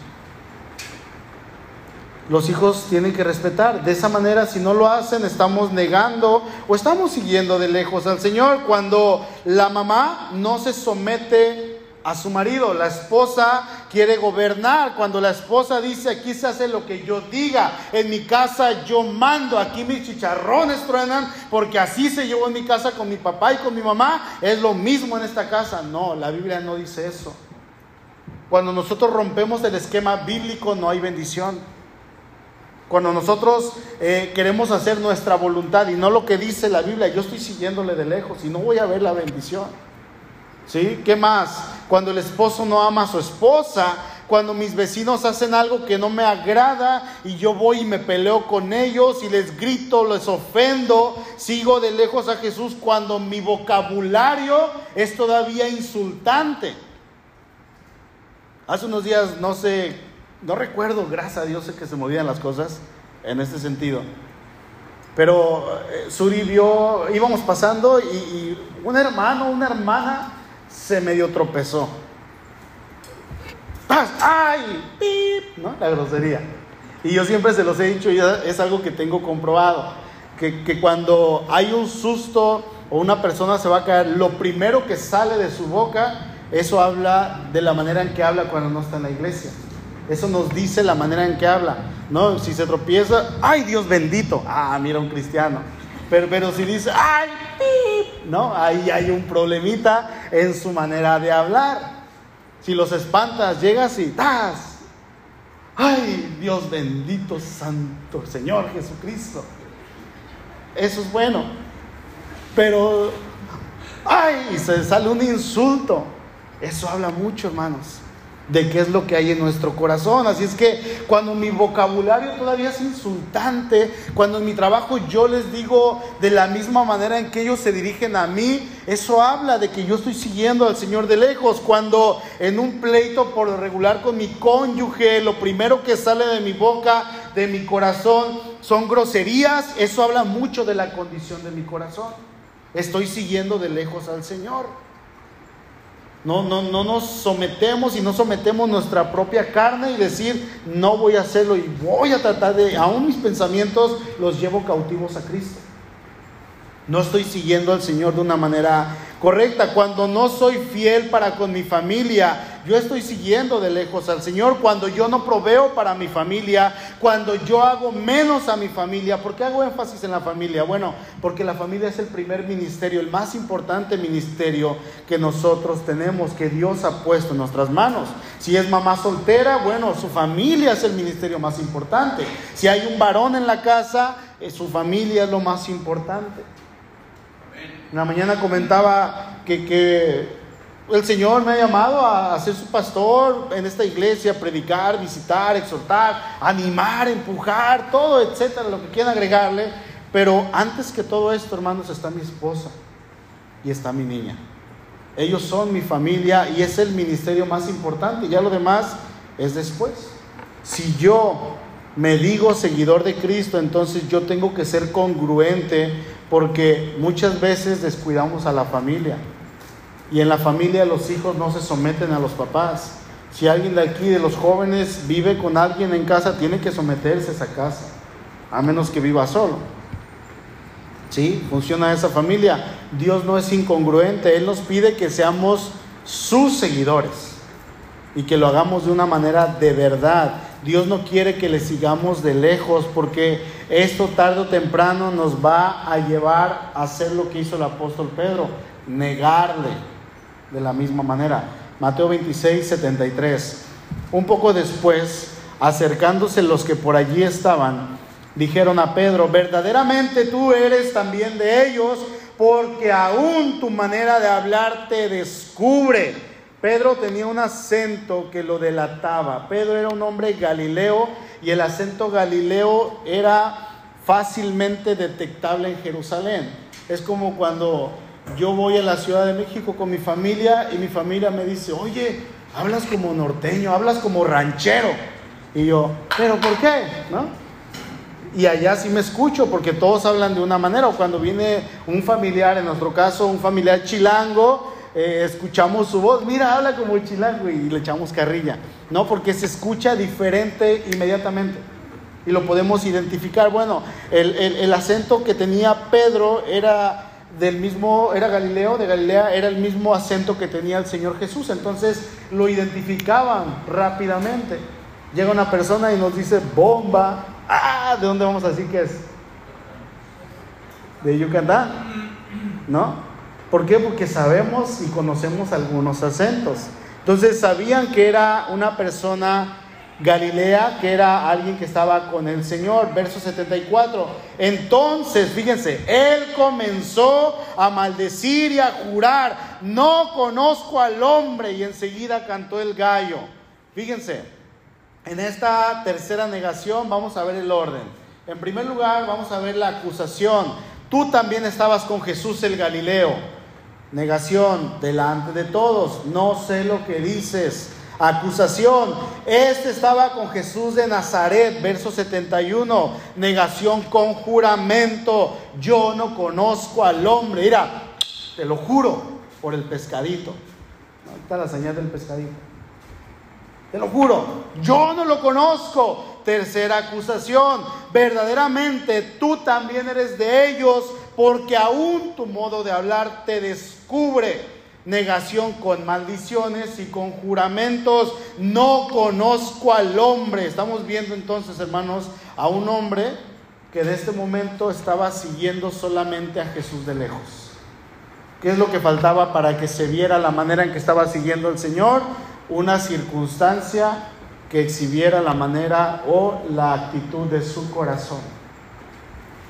Speaker 1: Los hijos tienen que respetar. De esa manera, si no lo hacen, estamos negando o estamos siguiendo de lejos al Señor. Cuando la mamá no se somete a su marido, la esposa quiere gobernar. Cuando la esposa dice, aquí se hace lo que yo diga, en mi casa yo mando, aquí mis chicharrones truenan, porque así se llevó en mi casa con mi papá y con mi mamá, es lo mismo en esta casa. No, la Biblia no dice eso. Cuando nosotros rompemos el esquema bíblico no hay bendición. Cuando nosotros eh, queremos hacer nuestra voluntad y no lo que dice la Biblia, yo estoy siguiéndole de lejos y no voy a ver la bendición. ¿Sí? ¿Qué más? Cuando el esposo no ama a su esposa, cuando mis vecinos hacen algo que no me agrada y yo voy y me peleo con ellos y les grito, les ofendo, sigo de lejos a Jesús cuando mi vocabulario es todavía insultante. Hace unos días, no sé, no recuerdo, gracias a Dios sé que se movían las cosas en este sentido. Pero eh, Suri vio, íbamos pasando y, un hermano, una hermana se medio tropezó. ¡ay! ¡pip! ¿No? La grosería. Y yo siempre se los he dicho y es algo que tengo comprobado, que, que cuando hay un susto o una persona se va a caer, lo primero que sale de su boca, eso habla de la manera en que habla cuando no está en la iglesia. Eso nos dice la manera en que habla. ¿no? Si se tropieza, ¡ay Dios bendito! Ah, mira un cristiano. Pero, pero si dice, ¡ay! Pip! ¿No? Ahí hay un problemita en su manera de hablar. Si los espantas, llegas y ¡tas! ¡Ay, Dios bendito, Santo Señor Jesucristo! Eso es bueno. Pero, ¡ay! Se sale un insulto. Eso habla mucho, hermanos de qué es lo que hay en nuestro corazón. Así es que cuando mi vocabulario todavía es insultante, cuando en mi trabajo yo les digo de la misma manera en que ellos se dirigen a mí, eso habla de que yo estoy siguiendo al Señor de lejos. Cuando en un pleito por regular con mi cónyuge, lo primero que sale de mi boca, de mi corazón, son groserías, eso habla mucho de la condición de mi corazón. Estoy siguiendo de lejos al Señor. No, no, no nos sometemos y no sometemos nuestra propia carne y decir, no voy a hacerlo y voy a tratar de, aún mis pensamientos los llevo cautivos a Cristo. No estoy siguiendo al Señor de una manera correcta. Cuando no soy fiel para con mi familia, yo estoy siguiendo de lejos al Señor. Cuando yo no proveo para mi familia, cuando yo hago menos a mi familia. ¿Por qué hago énfasis en la familia? Bueno, porque la familia es el primer ministerio, el más importante ministerio que nosotros tenemos, que Dios ha puesto en nuestras manos. Si es mamá soltera, bueno, su familia es el ministerio más importante. Si hay un varón en la casa, eh, su familia es lo más importante. En la mañana comentaba que, el Señor me ha llamado a, ser su pastor en esta iglesia, predicar, visitar, exhortar, animar, empujar, todo, etcétera, lo que quieran agregarle. Pero antes que todo esto, hermanos, está mi esposa y está mi niña. Ellos son mi familia y es el ministerio más importante. Ya lo demás es después. Si yo me digo seguidor de Cristo, entonces yo tengo que ser congruente porque muchas veces descuidamos a la familia. Y en la familia los hijos no se someten a los papás. Si alguien de aquí, de los jóvenes, vive con alguien en casa, tiene que someterse a esa casa, a menos que viva solo. ¿Sí? Funciona esa familia. Dios no es incongruente, Él nos pide que seamos sus seguidores y que lo hagamos de una manera de verdad. Dios no quiere que le sigamos de lejos porque esto tarde o temprano nos va a llevar a hacer lo que hizo el apóstol Pedro, negarle de la misma manera. Mateo 26, 73. Un poco después, acercándose los que por allí estaban, dijeron a Pedro, verdaderamente tú eres también de ellos, porque aún tu manera de hablar te descubre Pedro tenía un acento que lo delataba. Pedro era un hombre galileo y el acento galileo era fácilmente detectable en Jerusalén. Es como cuando yo voy a la Ciudad de México con mi familia y mi familia me dice, oye, hablas como norteño, hablas como ranchero. Y yo, ¿pero por qué? ¿No? Y allá sí me escucho porque todos hablan de una manera. O cuando viene un familiar, en nuestro caso un familiar chilango, eh, escuchamos su voz, mira, habla como chilango y le echamos carrilla. No, porque se escucha diferente inmediatamente y lo podemos identificar. Bueno, el, el, acento que tenía Pedro era del mismo, era Galileo, de Galilea, era el mismo acento que tenía el Señor Jesús, entonces lo identificaban rápidamente. Llega una persona y nos dice bomba, ah, ¿de dónde vamos a decir que es? ¿De Yucatán? ¿No? ¿Por qué? Porque sabemos y conocemos algunos acentos. Entonces sabían que era una persona Galilea, que era alguien que estaba con el Señor. Verso 74. Entonces, fíjense, él comenzó a maldecir y a jurar, no conozco al hombre. Y enseguida cantó el gallo. Fíjense, en esta tercera negación vamos a ver el orden. En primer lugar, vamos a ver la acusación. Tú también estabas con Jesús el Galileo. Negación delante de todos. No sé lo que dices. Acusación. Este estaba con Jesús de Nazaret, verso 71. Negación con juramento. Yo no conozco al hombre. Mira, te lo juro por el pescadito. Ahí está la señal del pescadito. Te lo juro, yo no lo conozco. Tercera acusación, verdaderamente tú también eres de ellos porque aún tu modo de hablar te descubre. Negación con maldiciones y con juramentos. No conozco al hombre. Estamos viendo entonces, hermanos, a un hombre que de este momento estaba siguiendo solamente a Jesús de lejos. ¿Qué es lo que faltaba para que se viera la manera en que estaba siguiendo al Señor? Una circunstancia que exhibiera la manera o la actitud de su corazón.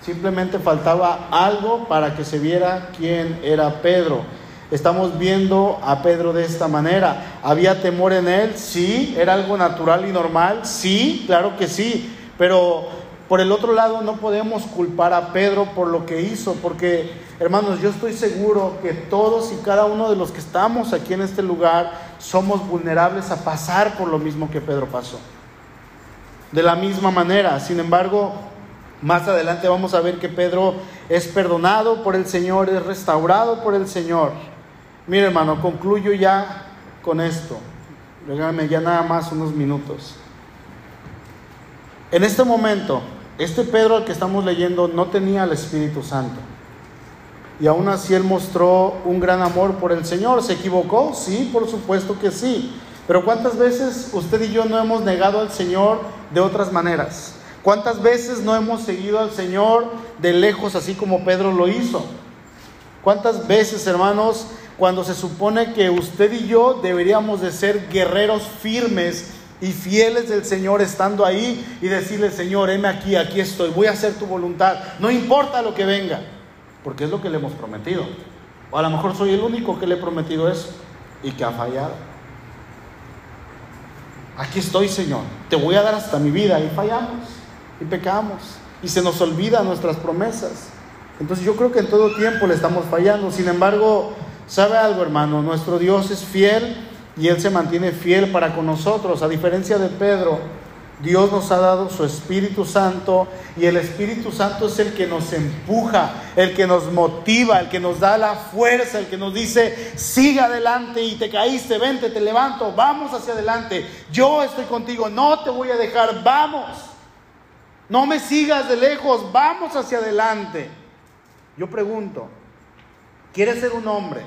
Speaker 1: Simplemente faltaba algo para que se viera quién era Pedro. Estamos viendo a Pedro de esta manera. ¿Había temor en él? Sí. ¿Era algo natural y normal? Sí, claro que sí. Pero por el otro lado no podemos culpar a Pedro por lo que hizo, porque hermanos, yo estoy seguro que todos y cada uno de los que estamos aquí en este lugar somos vulnerables a pasar por lo mismo que Pedro pasó. De la misma manera, sin embargo, más adelante vamos a ver que Pedro es perdonado por el Señor, es restaurado por el Señor. Mire hermano, concluyo ya con esto. Regálame ya nada más unos minutos. En este momento, este Pedro al que estamos leyendo no tenía el Espíritu Santo. Y aún así él mostró un gran amor por el Señor. ¿Se equivocó? Sí, por supuesto que sí. Pero ¿cuántas veces usted y yo no hemos negado al Señor de otras maneras? ¿Cuántas veces no hemos seguido al Señor de lejos así como Pedro lo hizo? ¿Cuántas veces, hermanos, cuando se supone que usted y yo deberíamos de ser guerreros firmes y fieles del Señor estando ahí y decirle, Señor, heme aquí, aquí estoy, voy a hacer tu voluntad, no importa lo que venga? porque es lo que le hemos prometido. O a lo mejor soy el único que le he prometido eso y que ha fallado. Aquí estoy, Señor, te voy a dar hasta mi vida y fallamos y pecamos y se nos olvidan nuestras promesas. Entonces yo creo que en todo tiempo le estamos fallando. Sin embargo, ¿sabe algo, hermano? Nuestro Dios es fiel y Él se mantiene fiel para con nosotros. A diferencia de Pedro, Dios nos ha dado su Espíritu Santo y el Espíritu Santo es el que nos empuja, el que nos motiva, el que nos da la fuerza, el que nos dice, sigue adelante y te caíste, vente, te levanto, vamos hacia adelante, yo estoy contigo, no te voy a dejar, vamos, no me sigas de lejos, vamos hacia adelante. Yo pregunto, ¿quieres ser un hombre,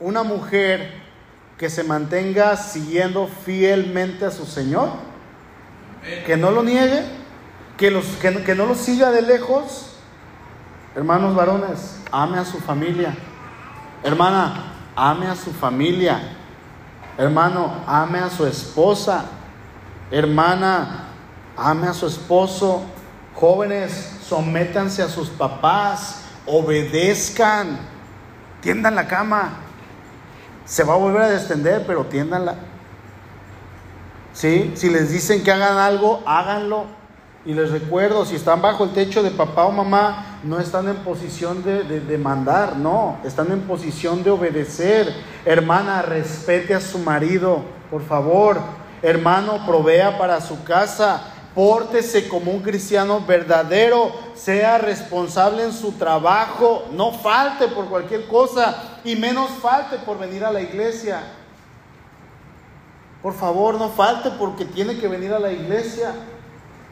Speaker 1: una mujer que se mantenga siguiendo fielmente a su Señor? que no lo niegue, que, no lo siga de lejos. Hermanos varones, ame a su familia. Hermana, ame a su familia. Hermano, ame a su esposa. Hermana, ame a su esposo. Jóvenes, sométanse a sus papás, obedezcan, tiendan la cama. Se va a volver a descender, pero tiendanla. ¿sí? Si les dicen que hagan algo, háganlo. Y les recuerdo, si están bajo el techo de papá o mamá, no están en posición de, de, mandar, no, están en posición de obedecer. Hermana, respete a su marido, por favor. Hermano, provea para su casa. Pórtese como un cristiano verdadero, sea responsable en su trabajo, no falte por cualquier cosa y menos falte por venir a la iglesia. Por favor, no falte porque tiene que venir a la iglesia.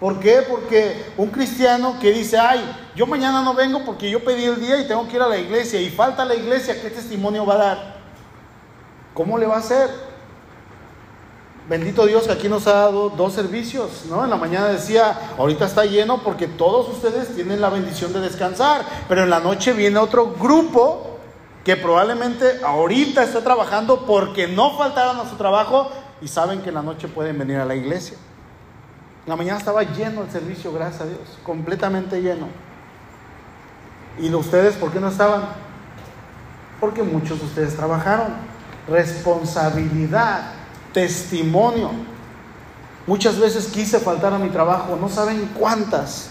Speaker 1: ¿Por qué? Porque un cristiano que dice, ay, yo mañana no vengo porque yo pedí el día y tengo que ir a la iglesia y falta la iglesia, ¿qué testimonio va a dar? ¿Cómo le va a hacer? Bendito Dios que aquí nos ha dado dos servicios, ¿no? En la mañana decía, ahorita está lleno porque todos ustedes tienen la bendición de descansar, pero en la noche viene otro grupo que probablemente ahorita está trabajando porque no faltaron a su trabajo, y saben que en la noche pueden venir a la iglesia. En la mañana estaba lleno el servicio, gracias a Dios, completamente lleno. ¿Y ustedes por qué no estaban? Porque muchos de ustedes trabajaron. Responsabilidad, testimonio. Muchas veces quise faltar a mi trabajo, no saben cuántas.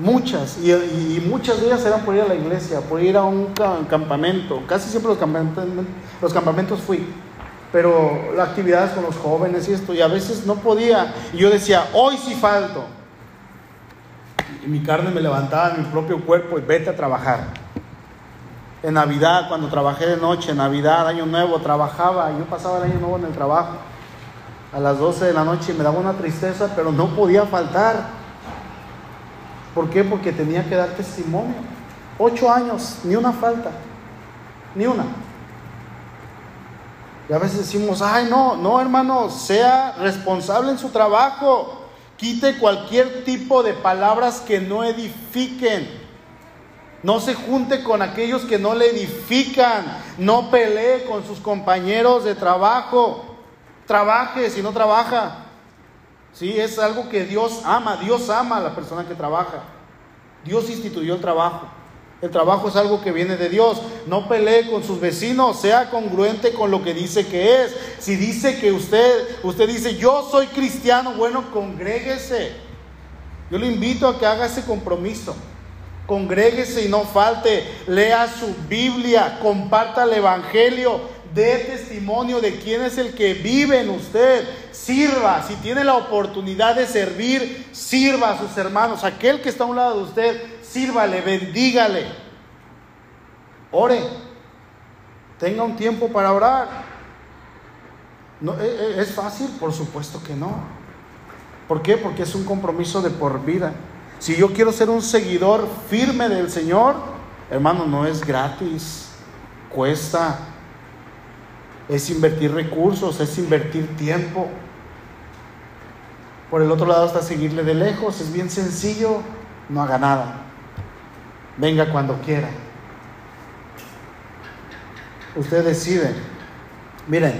Speaker 1: Muchas, y, muchas de ellas eran por ir a la iglesia, por ir a un campamento. Casi siempre los campamentos, los campamentos fui pero las actividades con los jóvenes y esto, y a veces no podía. Y yo decía, hoy sí falto. Y mi carne me levantaba mi propio cuerpo y vete a trabajar. En Navidad, cuando trabajé de noche, en Navidad, Año Nuevo, trabajaba, yo pasaba el Año Nuevo en el trabajo. a las 12 de la noche y me daba una tristeza, pero no podía faltar. ¿Por qué? Porque tenía que dar testimonio. Ocho años, ni una falta, ni una. Y a veces decimos, ay, no, no, hermano, sea responsable en su trabajo. Quite cualquier tipo de palabras que no edifiquen. No se junte con aquellos que no le edifican. No pelee con sus compañeros de trabajo. Trabaje si no trabaja. Sí, es algo que Dios ama. Dios ama a la persona que trabaja. Dios instituyó el trabajo. El trabajo es algo que viene de Dios. No pelee con sus vecinos, sea congruente con lo que dice que es. Si dice que usted, usted dice, yo soy cristiano, bueno, congréguese. Yo le invito a que haga ese compromiso. Congréguese y no falte. Lea su Biblia, comparta el Evangelio, dé testimonio de quién es el que vive en usted. Sirva, si tiene la oportunidad de servir, sirva a sus hermanos. Aquel que está a un lado de usted, sírvale, bendígale. Ore. Tenga un tiempo para orar. No, ¿e, e, ¿Es fácil? Por supuesto que no. ¿Por qué? Porque es un compromiso de por vida. Si yo quiero ser un seguidor firme del Señor, hermano, no es gratis. Cuesta. Es invertir recursos, es invertir tiempo. Por el otro lado está seguirle de lejos. Es bien sencillo. No haga nada venga cuando quiera. Usted decide. Miren,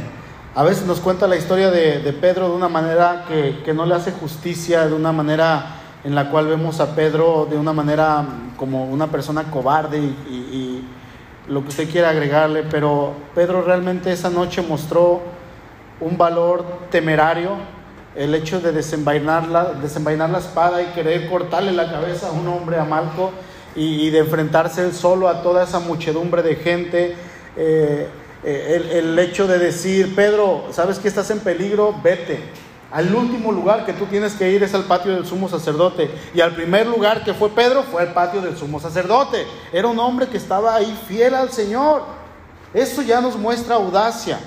Speaker 1: a veces nos cuenta la historia de, Pedro de una manera que, no le hace justicia, de una manera en la cual vemos a Pedro de una manera como una persona cobarde y, lo que usted quiera agregarle, pero Pedro realmente esa noche mostró un valor temerario, el hecho de desenvainar la, desenvainar la espada y querer cortarle la cabeza a un hombre a Malco y, de enfrentarse él solo a toda esa muchedumbre de gente. Eh, eh, el, hecho de decir, Pedro, ¿sabes que estás en peligro? Vete. Al último lugar que tú tienes que ir es al patio del sumo sacerdote. Y al primer lugar que fue Pedro fue al patio del sumo sacerdote. Era un hombre que estaba ahí fiel al Señor. Eso ya nos muestra audacia.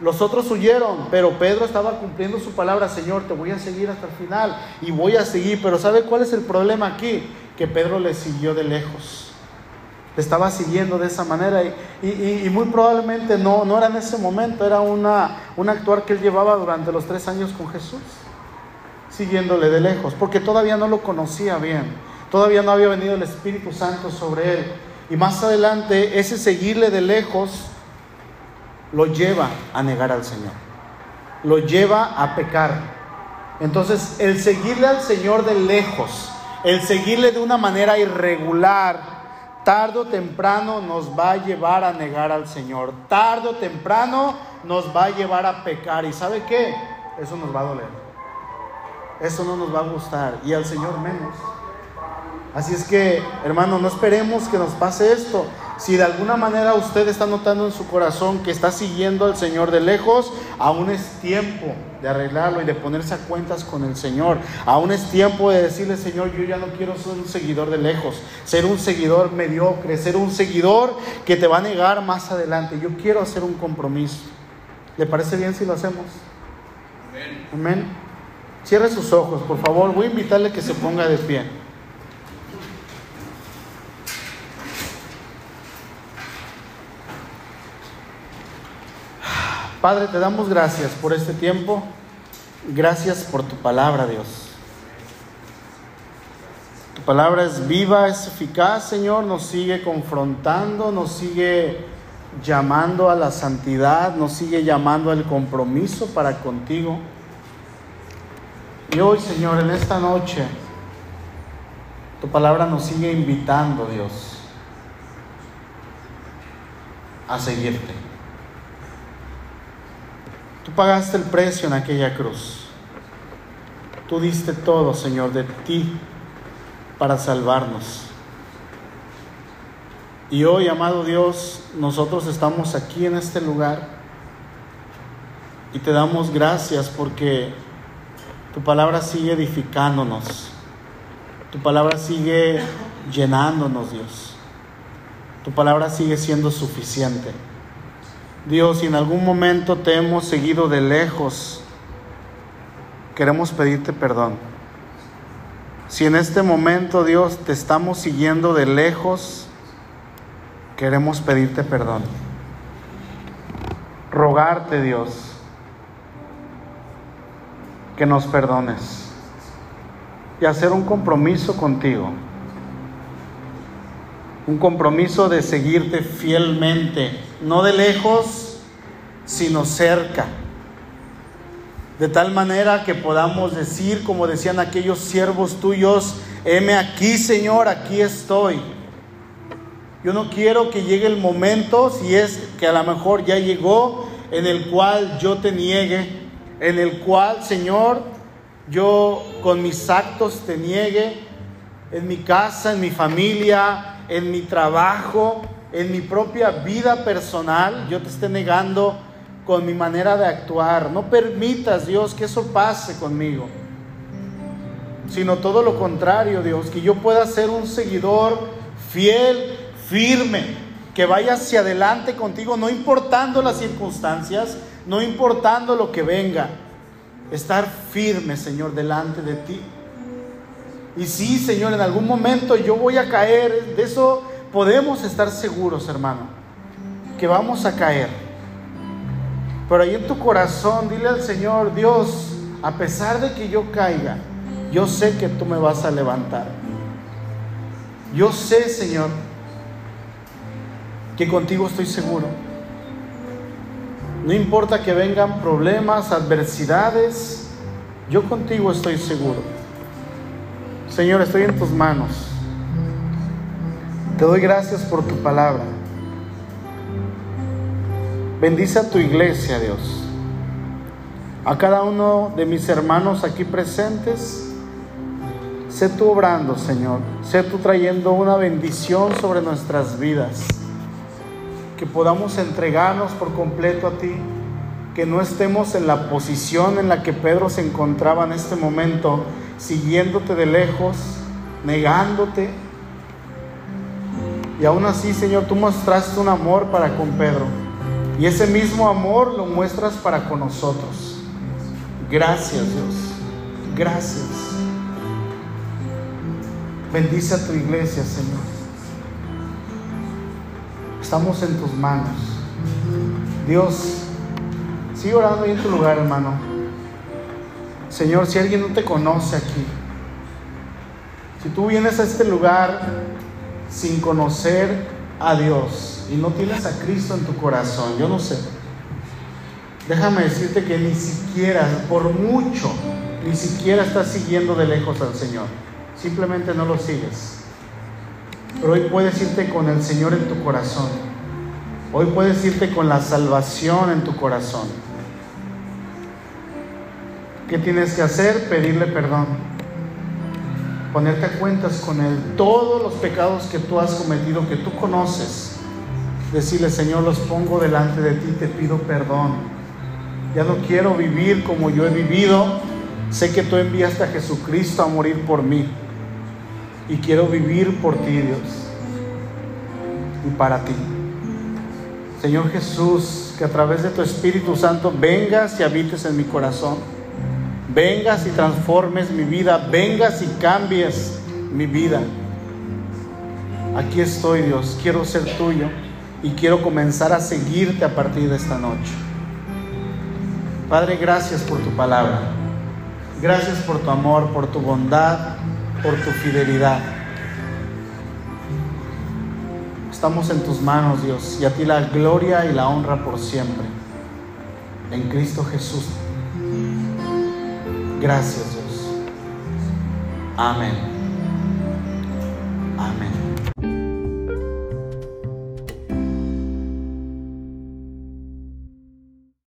Speaker 1: Los otros huyeron, pero Pedro estaba cumpliendo su palabra, Señor, te voy a seguir hasta el final y voy a seguir. Pero ¿sabe cuál es el problema aquí? que Pedro le siguió de lejos. Estaba siguiendo de esa manera y, muy probablemente no, no era en ese momento, era una, un actuar que él llevaba durante los tres años con Jesús, siguiéndole de lejos, porque todavía no lo conocía bien, todavía no había venido el Espíritu Santo sobre él. Y más adelante ese seguirle de lejos lo lleva a negar al Señor, lo lleva a pecar. Entonces el seguirle al Señor de lejos, el seguirle de una manera irregular, tarde o temprano nos va a llevar a negar al Señor. Tarde o temprano nos va a llevar a pecar. ¿Y sabe qué? Eso nos va a doler. Eso no nos va a gustar. Y al Señor menos. Así es que, hermano, no esperemos que nos pase esto. Si de alguna manera usted está notando en su corazón que está siguiendo al Señor de lejos, aún es tiempo de arreglarlo y de ponerse a cuentas con el Señor. Aún es tiempo de decirle, Señor, yo ya no quiero ser un seguidor de lejos, ser un seguidor mediocre, ser un seguidor que te va a negar más adelante. Yo quiero hacer un compromiso. ¿Le parece bien si lo hacemos? Amén. Amén. Cierre sus ojos, por favor. Voy a invitarle que se ponga de pie. Padre, te damos gracias por este tiempo. Gracias por tu palabra, Dios. Tu palabra es viva, es eficaz, Señor. Nos sigue confrontando, nos sigue llamando a la santidad, nos sigue llamando al compromiso para contigo. Y hoy, Señor, en esta noche, tu palabra nos sigue invitando, Dios, a seguirte. Pagaste el precio en aquella cruz. Tú diste todo, Señor, de ti para salvarnos. Y hoy, amado Dios, nosotros estamos aquí en este lugar y te damos gracias porque tu palabra sigue edificándonos. Tu palabra sigue llenándonos, Dios. Tu palabra sigue siendo suficiente. Dios, si en algún momento te hemos seguido de lejos, queremos pedirte perdón. Si en este momento, Dios, te estamos siguiendo de lejos, queremos pedirte perdón. Rogarte, Dios, que nos perdones y hacer un compromiso contigo. Un compromiso de seguirte fielmente, no de lejos, sino cerca de tal manera que podamos decir, como decían aquellos siervos tuyos, heme aquí Señor, aquí estoy. Yo no quiero que llegue el momento, si es que a lo mejor ya llegó, en el cual yo te niegue, en el cual Señor, yo con mis actos te niegue, en mi casa, en mi familia, en mi trabajo, en mi propia vida personal, yo te esté negando con mi manera de actuar. No permitas, Dios, que eso pase conmigo. Sino todo lo contrario, Dios, que yo pueda ser un seguidor fiel, firme, que vaya hacia adelante contigo, no importando las circunstancias, no importando lo que venga. Estar firme, Señor, delante de ti. Y sí, Señor, en algún momento yo voy a caer. De eso podemos estar seguros, hermano, que vamos a caer. Pero ahí en tu corazón, dile al Señor, Dios, a pesar de que yo caiga, yo sé que tú me vas a levantar. Yo sé, Señor, que contigo estoy seguro. No importa que vengan problemas, adversidades, yo contigo estoy seguro. Señor, estoy en tus manos. Te doy gracias por tu palabra. Bendice a tu iglesia, Dios. A cada uno de mis hermanos aquí presentes, sé tú obrando, Señor. Sé tú trayendo una bendición sobre nuestras vidas. Que podamos entregarnos por completo a ti. Que no estemos en la posición en la que Pedro se encontraba en este momento, siguiéndote de lejos, negándote. Y aún así, Señor, tú mostraste un amor para con Pedro y ese mismo amor lo muestras para con nosotros. Gracias Dios. Gracias. Bendice a tu iglesia, Señor. Estamos en tus manos. Dios, sigue orando ahí en tu lugar, hermano. Señor, si alguien no te conoce aquí, si tú vienes a este lugar sin conocer a Dios y no tienes a Cristo en tu corazón, yo no sé. Déjame decirte que ni siquiera, por mucho, ni siquiera estás siguiendo de lejos al Señor. Simplemente no lo sigues. Pero hoy puedes irte con el Señor en tu corazón. Hoy puedes irte con la salvación en tu corazón. ¿Qué tienes que hacer? Pedirle perdón ponerte a cuentas con Él, todos los pecados que tú has cometido, que tú conoces, decirle, Señor, los pongo delante de ti, te pido perdón. Ya no quiero vivir como yo he vivido, sé que tú enviaste a Jesucristo a morir por mí y quiero vivir por ti, Dios, y para ti. Señor Jesús, que a través de tu Espíritu Santo vengas y habites en mi corazón vengas y transformes mi vida, vengas y cambies mi vida. Aquí estoy, Dios, quiero ser tuyo y quiero comenzar a seguirte a partir de esta noche. Padre, gracias por tu palabra. Gracias por tu amor, por tu bondad, por tu fidelidad. Estamos en tus manos, Dios, y a ti la gloria y la honra por siempre. En Cristo Jesús. Gracias Dios. Amén. Amén.